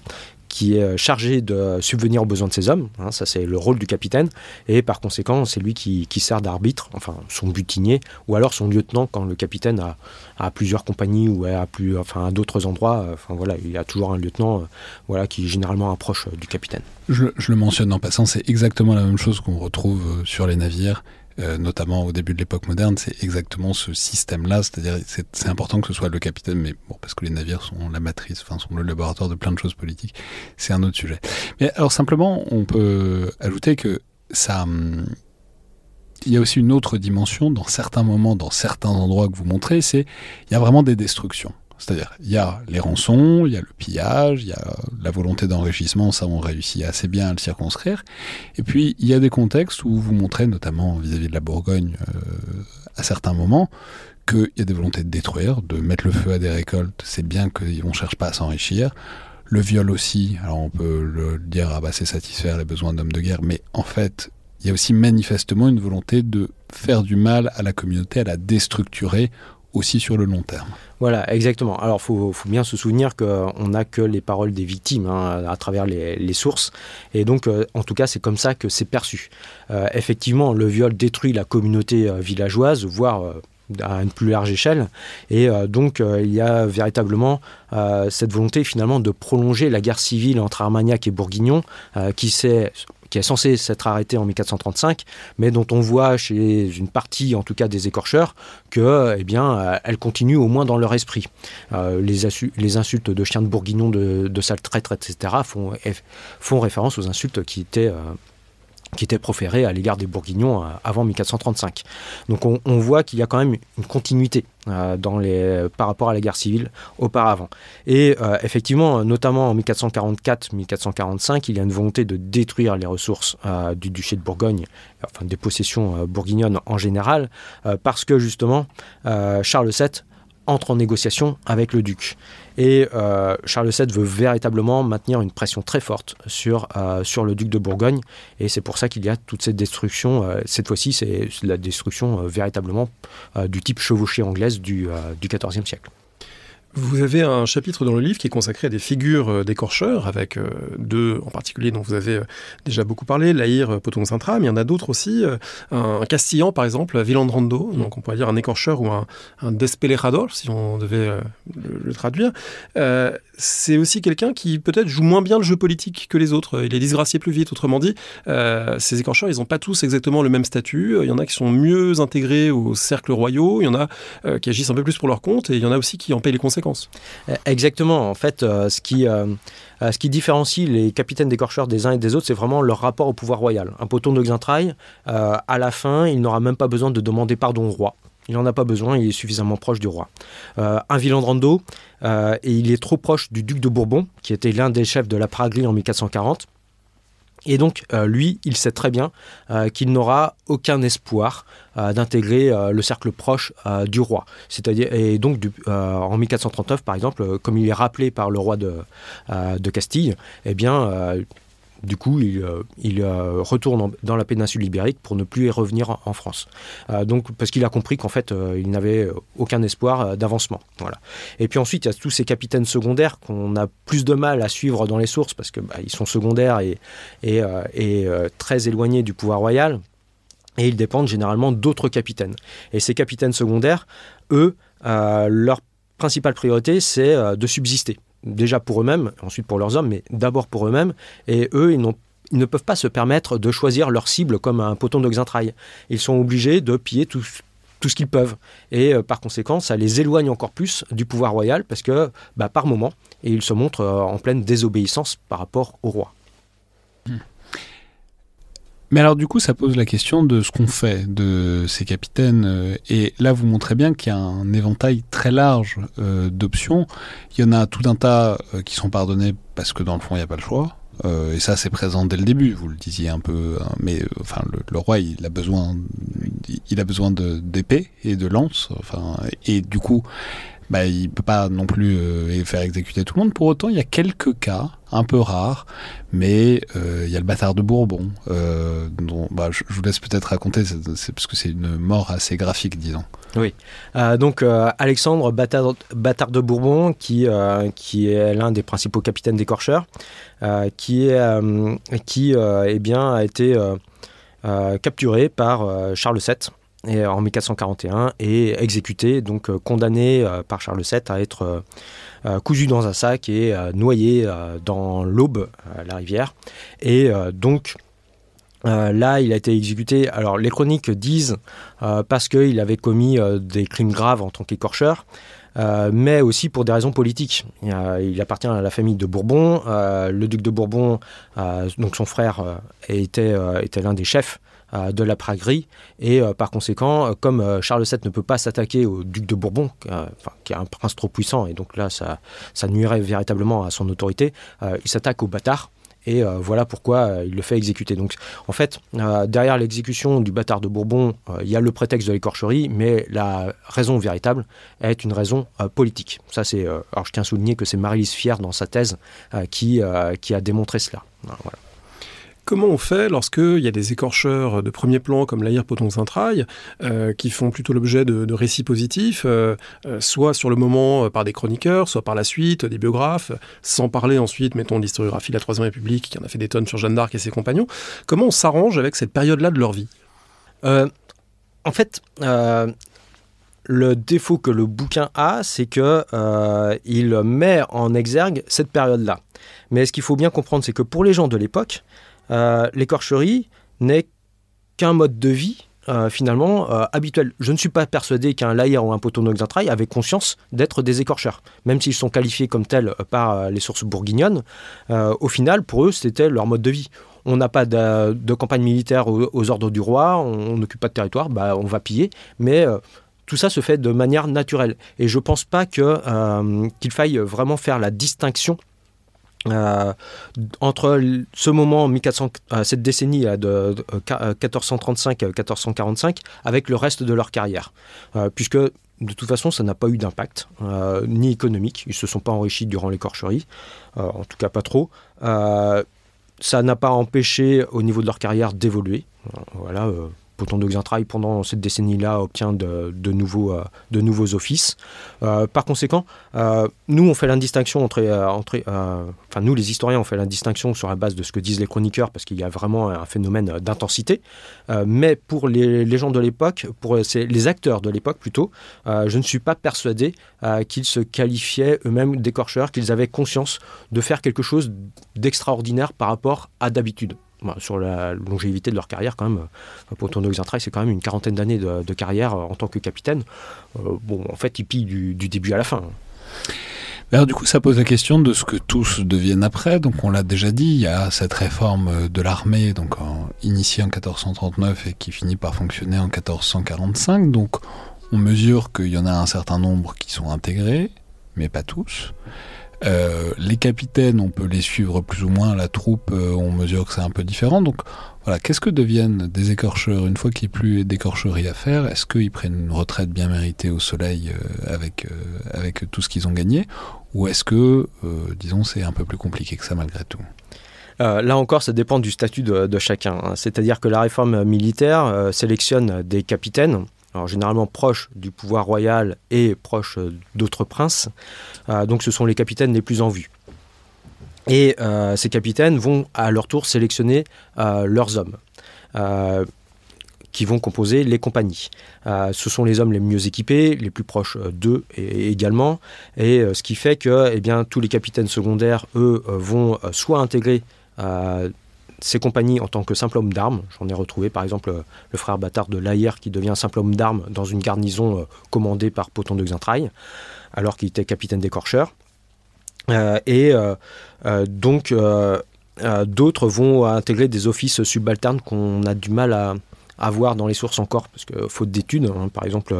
qui est chargé de subvenir aux besoins de ses hommes. Hein, ça, c'est le rôle du capitaine. Et par conséquent, c'est lui qui, sert d'arbitre, enfin son butinier, ou alors son lieutenant quand le capitaine a, a plusieurs compagnies ou à, plus, enfin, à d'autres endroits. Enfin, voilà, il y a toujours un lieutenant euh, voilà, qui généralement approche euh, du capitaine. Je, je, le mentionne en passant, c'est exactement la même chose qu'on retrouve euh, sur les navires. Euh, notamment au début de l'époque moderne, c'est exactement ce système-là. C'est-à-dire, c'est important que ce soit le capitaine, mais bon, parce que les navires sont la matrice, enfin, sont le laboratoire de plein de choses politiques. C'est un autre sujet. Mais alors, simplement, on peut ajouter que ça, il y a aussi une autre dimension dans certains moments, dans certains endroits que vous montrez, c'est il y a vraiment des destructions. C'est-à-dire, il y a les rançons, il y a le pillage, il y a la volonté d'enrichissement, ça on réussit assez bien à le circonscrire. Et puis, il y a des contextes où vous montrez, notamment vis-à-vis de la Bourgogne, euh, à certains moments, qu'il y a des volontés de détruire, de mettre le feu à des récoltes. C'est bien qu'on ne cherche pas à s'enrichir. Le viol aussi, alors on peut le dire, ah bah c'est satisfaire les besoins d'hommes de guerre, mais en fait, il y a aussi manifestement une volonté de faire du mal à la communauté, à la déstructurer aussi sur le long terme. Voilà, exactement. Alors, il faut, bien se souvenir qu'on n'a que les paroles des victimes hein, à travers les, sources. Et donc, euh, en tout cas, c'est comme ça que c'est perçu. Euh, effectivement, le viol détruit la communauté euh, villageoise, voire à une plus large échelle. Et donc, il y a véritablement cette volonté finalement de prolonger la guerre civile entre Armagnac et Bourguignon, qui s'est qui est censé s'être arrêté en 1435, mais dont on voit chez une partie, en tout cas des écorcheurs, que, eh bien, euh, elle continue au moins dans leur esprit. Euh, les, insultes de chiens de bourguignon, de, de sale traître, etc., font, font référence aux insultes qui étaient euh, qui était proféré à l'égard des Bourguignons euh, avant 1435. Donc on, voit qu'il y a quand même une continuité euh, dans les, par rapport à la guerre civile auparavant. Et euh, effectivement, notamment en 1444-1445, il y a une volonté de détruire les ressources du duché de Bourgogne, enfin des possessions bourguignonnes en général, parce que justement, Charles VII entre en négociation avec le duc. Et euh, Charles VII veut véritablement maintenir une pression très forte sur, euh, sur le duc de Bourgogne. Et c'est pour ça qu'il y a toute cette destruction. Euh, cette fois-ci, c'est la destruction véritablement du type chevauchée anglaise du, du XIVe siècle. Vous avez un chapitre dans le livre qui est consacré à des figures euh, d'écorcheurs, avec euh, deux en particulier dont vous avez euh, déjà beaucoup parlé, Laïr, Poton Sintra, mais il y en a d'autres aussi. Un Castillan, par exemple, Villandrando, mm. donc on pourrait dire un écorcheur ou un, un despelerador, si on devait le, traduire. c'est aussi quelqu'un qui peut-être joue moins bien le jeu politique que les autres. Il est disgracié plus vite, autrement dit. ces écorcheurs, ils n'ont pas tous exactement le même statut. Il y en a qui sont mieux intégrés aux cercles royaux, il y en a qui agissent un peu plus pour leur compte, et il y en a aussi qui en payent les conséquences. Euh, exactement. En fait, euh, ce qui, euh, ce qui différencie les capitaines d'écorcheurs des uns et des autres, c'est vraiment leur rapport au pouvoir royal. Un poton de Xintrailles, à la fin, il n'aura même pas besoin de demander pardon au roi. Il n'en a pas besoin, il est suffisamment proche du roi. un Villandrando, et il est trop proche du duc de Bourbon, qui était l'un des chefs de la Pragrie en 1440. Et donc, euh, lui, il sait très bien euh, qu'il n'aura aucun espoir euh, d'intégrer le cercle proche du roi. C'est-à-dire, et donc, en 1439, par exemple, comme il est rappelé par le roi de, de Castille, eh bien, du coup, il, euh, euh, retourne dans la péninsule ibérique pour ne plus y revenir en, France. Euh, donc, parce qu'il a compris qu'en fait, il n'avait aucun espoir d'avancement. Voilà. Et puis ensuite, il y a tous ces capitaines secondaires qu'on a plus de mal à suivre dans les sources parce qu'ils bah, sont secondaires et très éloignés du pouvoir royal. Et ils dépendent généralement d'autres capitaines. Et ces capitaines secondaires, eux, leur principale priorité, c'est de subsister déjà pour eux-mêmes, ensuite pour leurs hommes, mais d'abord pour eux-mêmes. Et eux, ils, ne peuvent pas se permettre de choisir leur cible comme un poton de Xintraille. Ils sont obligés de piller tout, ce qu'ils peuvent. Et euh, par conséquent, ça les éloigne encore plus du pouvoir royal parce que, bah, par moment, ils se montrent euh, en pleine désobéissance par rapport au roi. Mais alors du coup, ça pose la question de ce qu'on fait de ces capitaines. Euh, et là, vous montrez bien qu'il y a un éventail très large euh, d'options. Il y en a tout un tas euh, qui sont pardonnés parce que dans le fond, il n'y a pas le choix. et ça, c'est présent dès le début. Vous le disiez un peu. Hein, mais enfin, le, roi, il a besoin, il a besoin d'épée et de lance. Enfin, et du coup, bah, il peut pas non plus euh, faire exécuter tout le monde. Pour autant, il y a quelques cas un peu rares, mais euh, il y a le bâtard de Bourbon, euh, dont bah, je, vous laisse peut-être raconter, parce que c'est une mort assez graphique, disons. Oui. donc Alexandre bâtard, de Bourbon, qui, est l'un des principaux capitaines d'écorcheurs, qui, est, qui eh bien, a été capturé par Charles VII en 1441 et exécuté, donc euh, condamné euh, par Charles VII à être euh, cousu dans un sac et noyé dans l'Aube, la rivière. Et donc, là, il a été exécuté. Alors, les chroniques disent parce qu'il avait commis des crimes graves en tant qu'écorcheur. mais aussi pour des raisons politiques. il appartient à la famille de Bourbon. le duc de Bourbon, donc son frère, était, l'un des chefs euh, de la praguerie. Et euh, par conséquent, euh, comme Charles VII ne peut pas s'attaquer au duc de Bourbon, qui est un prince trop puissant, et donc là, ça, ça nuirait véritablement à son autorité, il s'attaque au bâtard. Et voilà pourquoi il le fait exécuter. Donc, en fait, derrière l'exécution du bâtard de Bourbon, il y a le prétexte de l'écorcherie, mais la raison véritable est une raison politique. Ça, c'est. alors, je tiens à souligner que c'est Marie-Lise Fier dans sa thèse qui, qui a démontré cela. Voilà. Comment on fait lorsqu'il y a des écorcheurs de premier plan comme l'Aïr Poton Saint-Traille euh, qui font plutôt l'objet de, récits positifs, euh, euh, soit sur le moment par des chroniqueurs, soit par la suite des biographes, sans parler ensuite, mettons, de l'historiographie de la Troisième République qui en a fait des tonnes sur Jeanne d'Arc et ses compagnons. Comment on s'arrange avec cette période-là de leur vie? En fait, le défaut que le bouquin a, c'est que euh, il met en exergue cette période-là. Mais ce qu'il faut bien comprendre, c'est que pour les gens de l'époque, euh, l'écorcherie n'est qu'un mode de vie euh, finalement habituel. Je ne suis pas persuadé qu'un laïr ou un potonoxentrail avaient conscience d'être des écorcheurs, même s'ils sont qualifiés comme tels par les sources bourguignonnes. au final, pour eux, c'était leur mode de vie on n'a pas de, campagne militaire aux, ordres du roi, on n'occupe pas de territoire, bah, on va piller. Mais tout ça se fait de manière naturelle. Et je ne pense pas euh, qu'il faille vraiment faire la distinction euh, entre ce moment, 1400, euh, cette décennie de, 1435-1445, avec le reste de leur carrière. puisque de toute façon, ça n'a pas eu d'impact, ni économique. Ils ne se sont pas enrichis durant l'écorcherie, en tout cas pas trop. ça n'a pas empêché, au niveau de leur carrière, d'évoluer. Voilà Poton de Xintrail, pendant cette décennie-là, obtient de, nouveaux, euh, nouveaux offices. Euh, par conséquent, euh, nous, on fait la distinction entre. entre enfin, nous, les historiens, on fait la distinction sur la base de ce que disent les chroniqueurs, parce qu'il y a vraiment un phénomène d'intensité. mais pour les, gens de l'époque, pour les acteurs de l'époque plutôt, je ne suis pas persuadé qu'ils se qualifiaient eux-mêmes d'écorcheurs, qu'ils avaient conscience de faire quelque chose d'extraordinaire par rapport à d'habitude. Bah, sur la longévité de leur carrière, quand même, euh, pour Tourneau Xintrail, c'est quand même une quarantaine d'années de, carrière euh, en tant que capitaine. Euh, bon, en fait, ils pillent du, début à la fin. Alors, du coup, ça pose la question de ce que tous deviennent après. Donc, on l'a déjà dit, il y a cette réforme de l'armée, donc initiée en 1439 et qui finit par fonctionner en 1445. Donc, on mesure qu'il y en a un certain nombre qui sont intégrés, mais pas tous. Euh, les capitaines, on peut les suivre plus ou moins. La troupe, euh, on mesure que c'est un peu différent. Donc voilà, qu'est-ce que deviennent des écorcheurs une fois qu'il n'y a plus d'écorcherie à faire? Est-ce qu'ils prennent une retraite bien méritée au soleil euh, avec, avec tout ce qu'ils ont gagné? Ou est-ce que, disons, c'est un peu plus compliqué que ça malgré tout? Là encore, ça dépend du statut de, chacun. Hein. C'est-à-dire que la réforme militaire sélectionne des capitaines généralement proches du pouvoir royal et proches euh, d'autres princes. Euh, donc ce sont les capitaines les plus en vue. Et euh, ces capitaines vont à leur tour sélectionner leurs hommes. qui vont composer les compagnies. ce sont les hommes les mieux équipés, les plus proches d'eux également, et ce qui fait que eh tous les capitaines secondaires, eux, vont soit intégrer ses compagnies en tant que simple homme d'armes. J'en ai retrouvé par exemple le frère bâtard de Laïr qui devient simple homme d'armes dans une garnison euh, commandée par Poton de Xintrail, alors qu'il était capitaine des corcheurs. Euh, et euh, donc d'autres vont intégrer des offices subalternes qu'on a du mal à, à voir dans les sources encore, parce que faute d'études, hein, par exemple,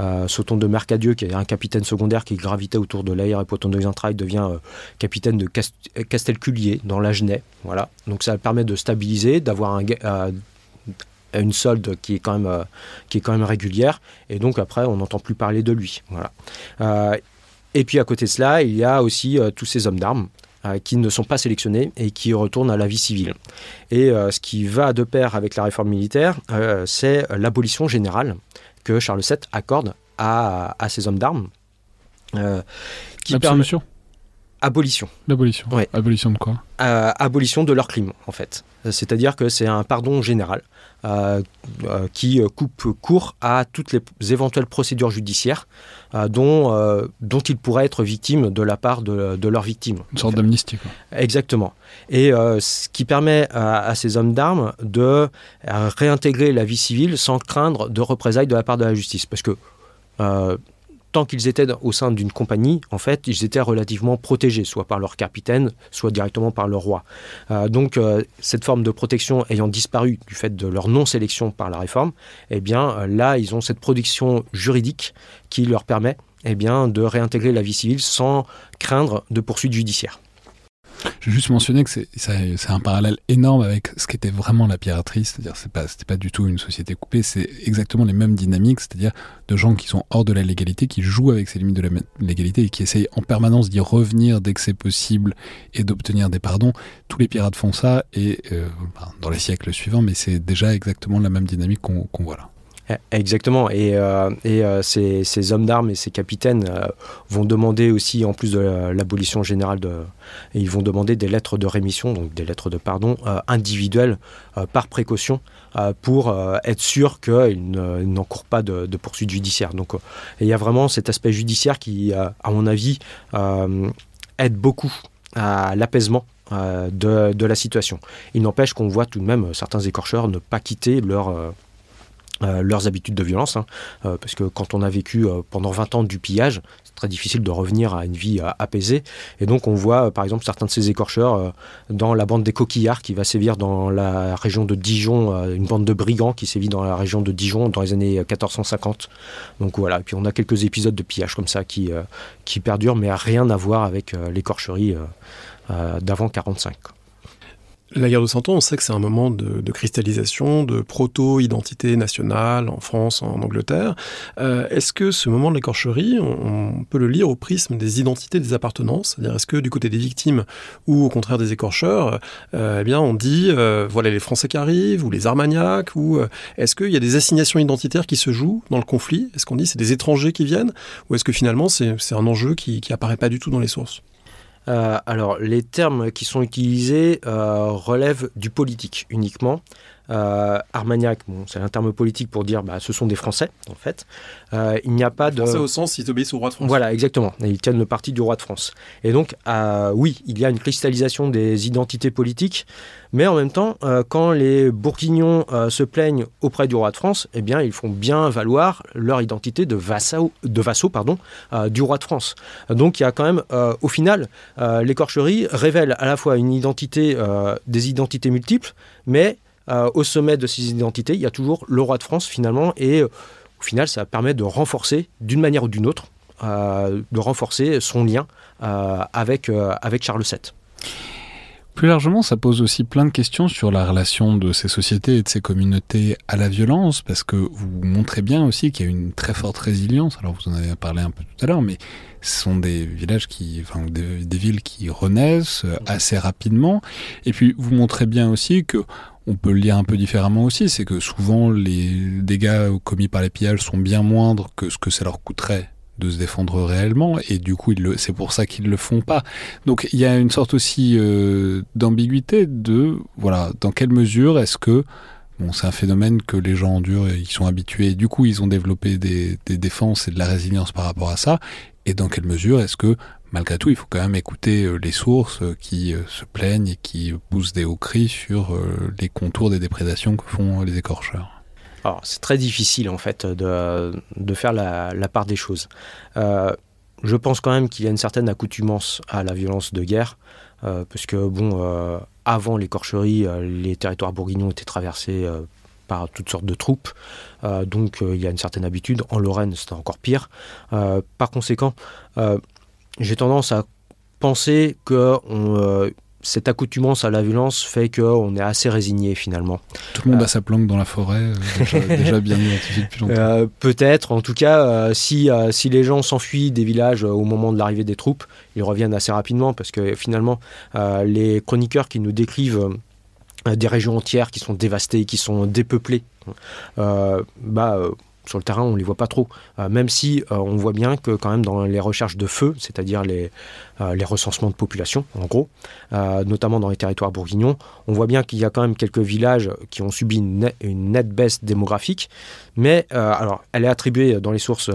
euh, Sauton de Mercadieu, qui est un capitaine secondaire qui gravitait autour de l'air et Poton de Xintrail, devient euh, capitaine de Castelculier dans l'Agenais. Voilà. Donc ça permet de stabiliser, d'avoir un, euh, une solde qui est, quand même, qui est quand même régulière, et donc après, on n'entend plus parler de lui. Voilà. et puis à côté de cela, il y a aussi tous ces hommes d'armes euh, qui ne sont pas sélectionnés et qui retournent à la vie civile. Et euh, ce qui va de pair avec la réforme militaire, euh, c'est l'abolition générale que Charles VII accorde à, à ces hommes d'armes. L'absolution? Abolition. L'abolition. Abolition de quoi? Abolition de leur crime, en fait. C'est-à-dire que c'est un pardon général. Euh, euh, qui coupe court à toutes les éventuelles procédures judiciaires euh, dont, dont ils pourraient être victimes de la part de, de leurs victimes. Une sorte d'amnistie. Exactement. Et ce qui permet à, ces hommes d'armes de réintégrer la vie civile sans craindre de représailles de la part de la justice. Parce que tant qu'ils étaient au sein d'une compagnie, en fait, ils étaient relativement protégés, soit par leur capitaine, soit directement par le roi. Euh, donc, euh, cette forme de protection ayant disparu du fait de leur non-sélection par la réforme, eh bien, euh, là, ils ont cette protection juridique qui leur permet eh de réintégrer la vie civile sans craindre de poursuites judiciaires. Je vais juste mentionner que c'est un parallèle énorme avec ce qu'était vraiment la piraterie, c'est-à-dire c'est pas c'était pas du tout une société coupée, c'est exactement les mêmes dynamiques, c'est-à-dire de gens qui sont hors de la légalité, qui jouent avec ces limites de la légalité et qui essayent en permanence d'y revenir dès que c'est possible et d'obtenir des pardons. Tous les pirates font ça et euh, dans les siècles suivants, mais c'est déjà exactement la même dynamique qu'on voit là. Eh, exactement. Et, euh, euh, ces, hommes d'armes et ces capitaines euh, vont demander aussi, en plus de l'abolition générale, ils vont demander des lettres de rémission, donc des lettres de pardon individuelles par précaution pour être sûr qu'ils n'encourent pas de, poursuites judiciaires. Donc il y a vraiment cet aspect judiciaire qui, à mon avis, aide beaucoup à l'apaisement de, la situation. Il n'empêche qu'on voit tout de même certains écorcheurs ne pas quitter leur euh, leurs habitudes de violence, hein. euh, parce que quand on a vécu euh, pendant 20 ans du pillage, c'est très difficile de revenir à une vie apaisée. Et donc on voit par exemple certains de ces écorcheurs dans la bande des coquillards qui va sévir dans la région de Dijon, une bande de brigands qui sévit dans la région de Dijon dans les années 1450. Donc voilà, et puis on a quelques épisodes de pillage comme ça qui, qui perdurent, mais rien à voir avec l'écorcherie d'avant 45. La guerre de Cent Ans, on sait que c'est un moment de, cristallisation, de proto-identité nationale en France, en Angleterre. Euh, est-ce que ce moment de l'écorcherie, on, peut le lire au prisme des identités, des appartenances? C'est-à-dire, est-ce que du côté des victimes ou au contraire des écorcheurs, euh, eh bien, on dit, euh, voilà les Français qui arrivent, ou les Armagnacs, ou est-ce qu'il y a des assignations identitaires qui se jouent dans le conflit? Est-ce qu'on dit c'est des étrangers qui viennent? Ou est-ce que finalement c'est un enjeu qui, qui apparaît pas du tout dans les sources? Alors, les termes qui sont utilisés euh, relèvent du politique uniquement. Euh, Armagnac, c'est un terme politique pour dire bah, ce sont des Français, en fait. Euh, il n'y a pas de. Français au sens, ils obéissent au roi de France. Voilà, exactement. ils tiennent le parti du roi de France. Et donc, euh, oui, il y a une cristallisation des identités politiques, mais en même temps, quand les Bourguignons se plaignent auprès du roi de France, eh bien, ils font bien valoir leur identité de vassaux, de vassaux pardon, du roi de France. Donc, il y a quand même, au final, l'écorcherie révèle à la fois une identité, des identités multiples, mais euh, au sommet de ces identités, il y a toujours le roi de France finalement, et euh, au final, ça permet de renforcer, d'une manière ou d'une autre, euh, de renforcer son lien avec, avec Charles VII. Plus largement, ça pose aussi plein de questions sur la relation de ces sociétés et de ces communautés à la violence, parce que vous montrez bien aussi qu'il y a une très forte résilience. Alors vous en avez parlé un peu tout à l'heure, mais ce sont des villages qui, enfin des, des villes qui renaissent assez rapidement. Et puis vous montrez bien aussi que on peut le lire un peu différemment aussi, c'est que souvent les dégâts commis par les pillages sont bien moindres que ce que ça leur coûterait de se défendre réellement et du coup c'est pour ça qu'ils le font pas. Donc il y a une sorte aussi euh, d'ambiguïté de voilà dans quelle mesure est-ce que bon c'est un phénomène que les gens endurent et ils sont habitués du coup ils ont développé des, des défenses et de la résilience par rapport à ça et dans quelle mesure est-ce que malgré tout, il faut quand même écouter euh, les sources euh, qui euh, se plaignent et qui poussent des hauts cris sur les contours des déprédations que font les écorcheurs? C'est très difficile en fait de, de faire la, part des choses. je pense quand même qu'il y a une certaine accoutumance à la violence de guerre, parce que bon, avant l'écorcherie, les territoires bourguignons étaient traversés par toutes sortes de troupes. donc il y a une certaine habitude. En Lorraine, c'était encore pire. par conséquent, j'ai tendance à penser que euh, cette accoutumance à la violence fait qu'on est assez résigné finalement. Tout le monde a euh, sa planque dans la forêt, euh, déjà, bien identifié depuis longtemps. Peut-être, en tout cas, si, si les gens s'enfuient des villages au moment de l'arrivée des troupes, ils reviennent assez rapidement parce que finalement, les chroniqueurs qui nous décrivent des régions entières qui sont dévastées, qui sont dépeuplées, bah, sur le terrain, on ne les voit pas trop. Euh, même si euh, on voit bien que quand même dans les recherches de feu, c'est-à-dire les, euh, les recensements de population, en gros, notamment dans les territoires bourguignons, on voit bien qu'il y a quand même quelques villages qui ont subi une, nette baisse démographique. Mais alors, elle est attribuée dans les sources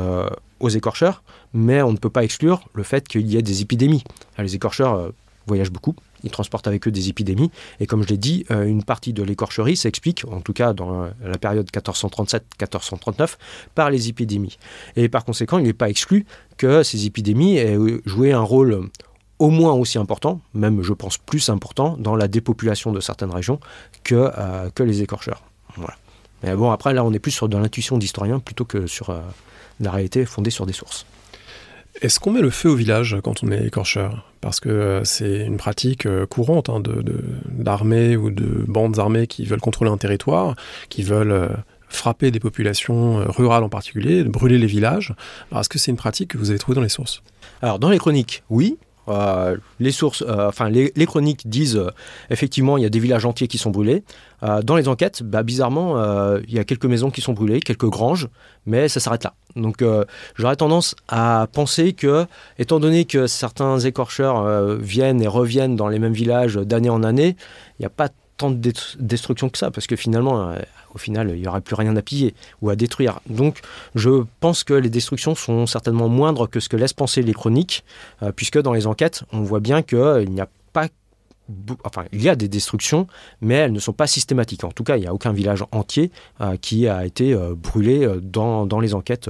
aux écorcheurs, mais on ne peut pas exclure le fait qu'il y ait des épidémies. Les écorcheurs voyagent beaucoup, ils transportent avec eux des épidémies. Et comme je l'ai dit, euh, une partie de l'écorcherie s'explique, en tout cas dans la période 1437-1439, par les épidémies. Et par conséquent, il n'est pas exclu que ces épidémies aient joué un rôle au moins aussi important, même je pense plus important, dans la dépopulation de certaines régions que, euh, les écorcheurs. Mais bon, après, là, on est plus sur de l'intuition d'historien plutôt que sur euh, la réalité fondée sur des sources. Est-ce qu'on met le feu au village quand on est écorcheur? Parce que euh, c'est une pratique euh, courante hein, d'armées ou de bandes armées qui veulent contrôler un territoire, qui veulent euh, frapper des populations rurales en particulier, brûler les villages. Est-ce que c'est une pratique que vous avez trouvée dans les sources? Alors dans les chroniques, oui. Les sources, enfin les, chroniques disent effectivement il y a des villages entiers qui sont brûlés. dans les enquêtes, bah, bizarrement, il y a quelques maisons qui sont brûlées, quelques granges, mais ça s'arrête là. Donc j'aurais tendance à penser que, étant donné que certains écorcheurs viennent et reviennent dans les mêmes villages d'année en année, il n'y a pas tant de destruction que ça, parce que finalement, euh, au final, il n'y aurait plus rien à piller ou à détruire. Donc, je pense que les destructions sont certainement moindres que ce que laissent penser les chroniques, euh, puisque dans les enquêtes, on voit bien qu'il euh, n'y a pas Enfin, il y a des destructions, mais elles ne sont pas systématiques. En tout cas, il n'y a aucun village entier qui a été brûlé dans, les enquêtes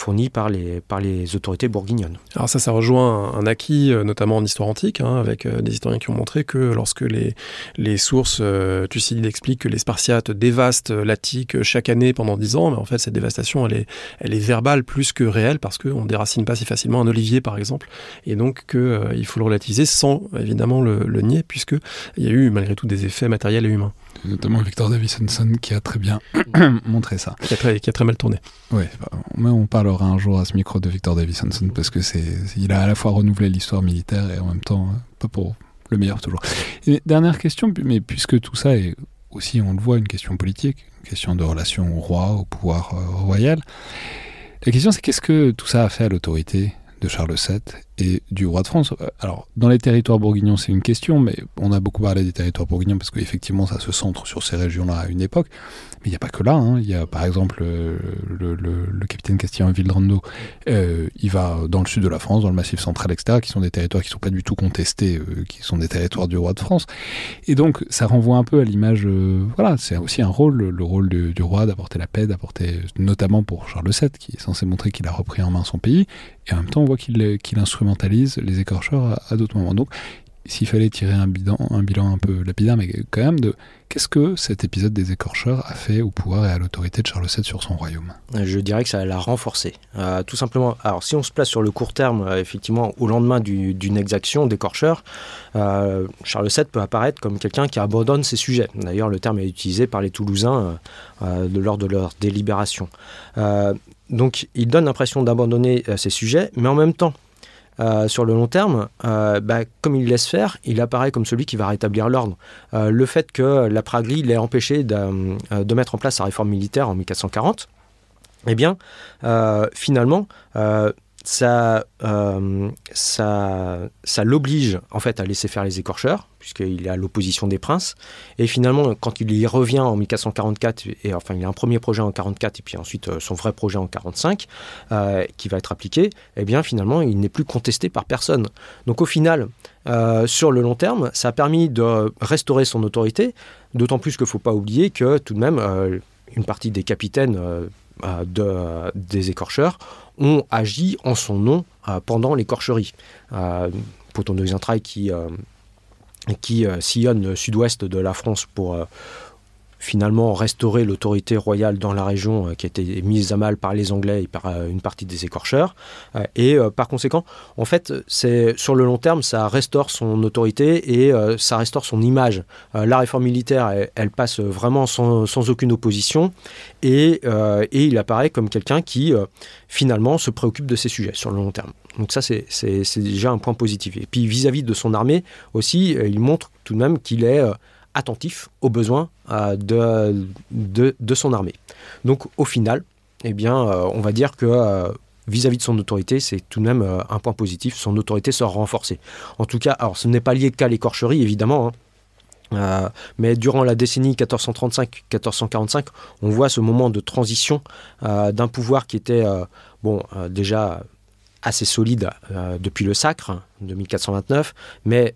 fournis par les, par les autorités bourguignonnes. Alors ça, ça rejoint un, acquis, euh, notamment en histoire antique, hein, avec euh, des historiens qui ont montré que lorsque les, les sources, euh, Thucydide explique que les Spartiates dévastent l'Attique chaque année pendant dix ans, mais en fait cette dévastation, elle est, elle est verbale plus que réelle, parce qu'on ne déracine pas si facilement un olivier, par exemple, et donc qu'il faut le relativiser sans évidemment le, le nier, puisqu'il y a eu malgré tout des effets matériels et humains notamment Victor Davisson qui a très bien montré ça. Qui a très, qui a très mal tourné. Oui, mais on parlera un jour à ce micro de Victor Davisson parce que c'est, il a à la fois renouvelé l'histoire militaire et en même temps, euh, pas pour le meilleur toujours. Et dernière question, mais puisque tout ça est aussi, on le voit, une question politique, une question de relation au roi, au pouvoir euh, royal. La question, c'est qu'est-ce que tout ça a fait à l'autorité? De Charles VII et du roi de France. Euh, alors, dans les territoires bourguignons, c'est une question, mais on a beaucoup parlé des territoires bourguignons parce qu'effectivement, ça se centre sur ces régions-là à une époque. Mais il n'y a pas que là. Hein. Il y a par exemple euh, le, capitaine Castillan Vildrando, euh, il va dans le sud de la France, dans le massif central, etc., qui sont des territoires qui ne sont pas du tout contestés, euh, qui sont des territoires du roi de France. Et donc, ça renvoie un peu à l'image. voilà, c'est aussi un rôle, le rôle du roi d'apporter la paix, d'apporter, notamment pour Charles VII, qui est censé montrer qu'il a repris en main son pays. Et en même temps, qu'il instrumentalise les écorcheurs à, d'autres moments. Donc, s'il fallait tirer un bilan, un peu lapidaire, mais quand même, de qu'est-ce que cet épisode des écorcheurs a fait au pouvoir et à l'autorité de Charles VII sur son royaume? Je dirais que ça l'a renforcé. Euh, tout simplement, alors si on se place sur le court terme, euh, effectivement, au lendemain d'une exaction d'écorcheurs, euh, Charles VII peut apparaître comme quelqu'un qui abandonne ses sujets. D'ailleurs, le terme est utilisé par les Toulousains lors de leur délibération. Donc, il donne l'impression d'abandonner ses sujets, mais en même temps, euh, sur le long terme, euh, bah, comme il laisse faire, il apparaît comme celui qui va rétablir l'ordre. Euh, le fait que la Praglie l'ait empêché de, mettre en place sa réforme militaire en 1440, eh bien, finalement, ça, euh, ça, ça l'oblige en fait à laisser faire les écorcheurs, puisqu'il est à l'opposition des princes. Et finalement, quand il y revient en 1444, et enfin il a un premier projet en 44 et puis ensuite euh, son vrai projet en 45, euh, qui va être appliqué, eh bien finalement il n'est plus contesté par personne. Donc au final, sur le long terme, ça a permis de restaurer son autorité, d'autant plus qu'il ne faut pas oublier que tout de même une partie des capitaines de, des écorcheurs ont agi en son nom euh, pendant l'écorcherie. Euh, Poton de Xintrailles qui, euh, qui sillonne sud-ouest de la France pour finalement restaurer l'autorité royale dans la région euh, qui a été mise à mal par les Anglais et par euh, une partie des écorcheurs. Euh, et par conséquent, en fait, c'est sur le long terme, ça restaure son autorité et ça restaure son image. la réforme militaire, elle, passe vraiment sans, aucune opposition et, et il apparaît comme quelqu'un qui finalement se préoccupe de ces sujets sur le long terme. Donc ça, c'est déjà un point positif. Et puis vis-à-vis -vis de son armée aussi, il montre tout de même qu'il est attentif aux besoins euh, de, son armée. Donc au final, eh bien, euh, on va dire que euh, vis-à-vis de son autorité, c'est tout de même un point positif. Son autorité sera renforcée. En tout cas, ce n'est pas lié qu'à l'écorcherie, évidemment. Hein. mais durant la décennie 1435-1445, on voit ce moment de transition d'un pouvoir qui était bon déjà assez solide depuis le sacre de 1429, mais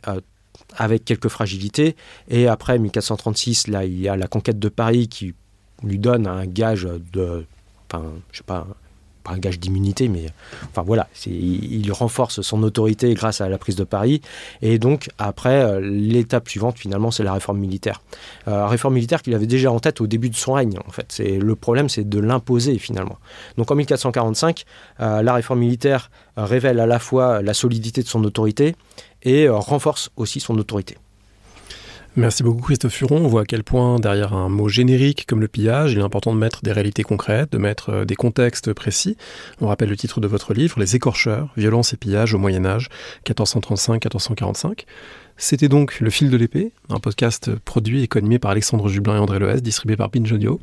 avec quelques fragilités. Et après 1436, là, il y a la conquête de Paris qui lui donne un gage de, enfin, je sais pas, pas un gage d'immunité, mais enfin voilà, il, renforce son autorité grâce à la prise de Paris. Et donc après, euh, l'étape suivante finalement, c'est la réforme militaire. Euh, réforme militaire qu'il avait déjà en tête au début de son règne. En fait, le problème, c'est de l'imposer finalement. Donc en 1445, euh, la réforme militaire révèle à la fois la solidité de son autorité et renforce aussi son autorité. Merci beaucoup Christophe Furon. On voit à quel point derrière un mot générique comme le pillage, il est important de mettre des réalités concrètes, de mettre euh, des contextes précis. On rappelle le titre de votre livre, Les écorcheurs, violence et pillage au Moyen Âge, 1435-1445. C'était donc Le fil de l'épée, un podcast produit et connu par Alexandre Jublin et André Loès, distribué par Binge Audio.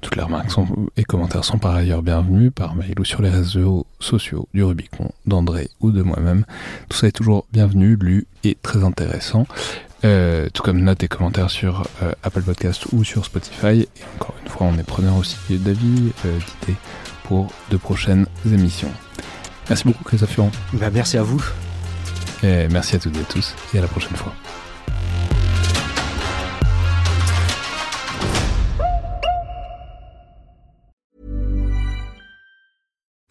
Toutes les remarques et commentaires sont par ailleurs bienvenus par mail ou sur les réseaux sociaux du Rubicon, d'André ou de moi-même. Tout ça est toujours bienvenu, lu et très intéressant. Euh, tout comme notes et commentaires sur euh, Apple Podcast ou sur Spotify. Et encore une fois, on est preneur aussi d'avis, euh, d'idées pour de prochaines émissions. Merci beaucoup, Christophe Furon. Bah, merci à vous. Et merci à toutes et à tous, et à la prochaine fois.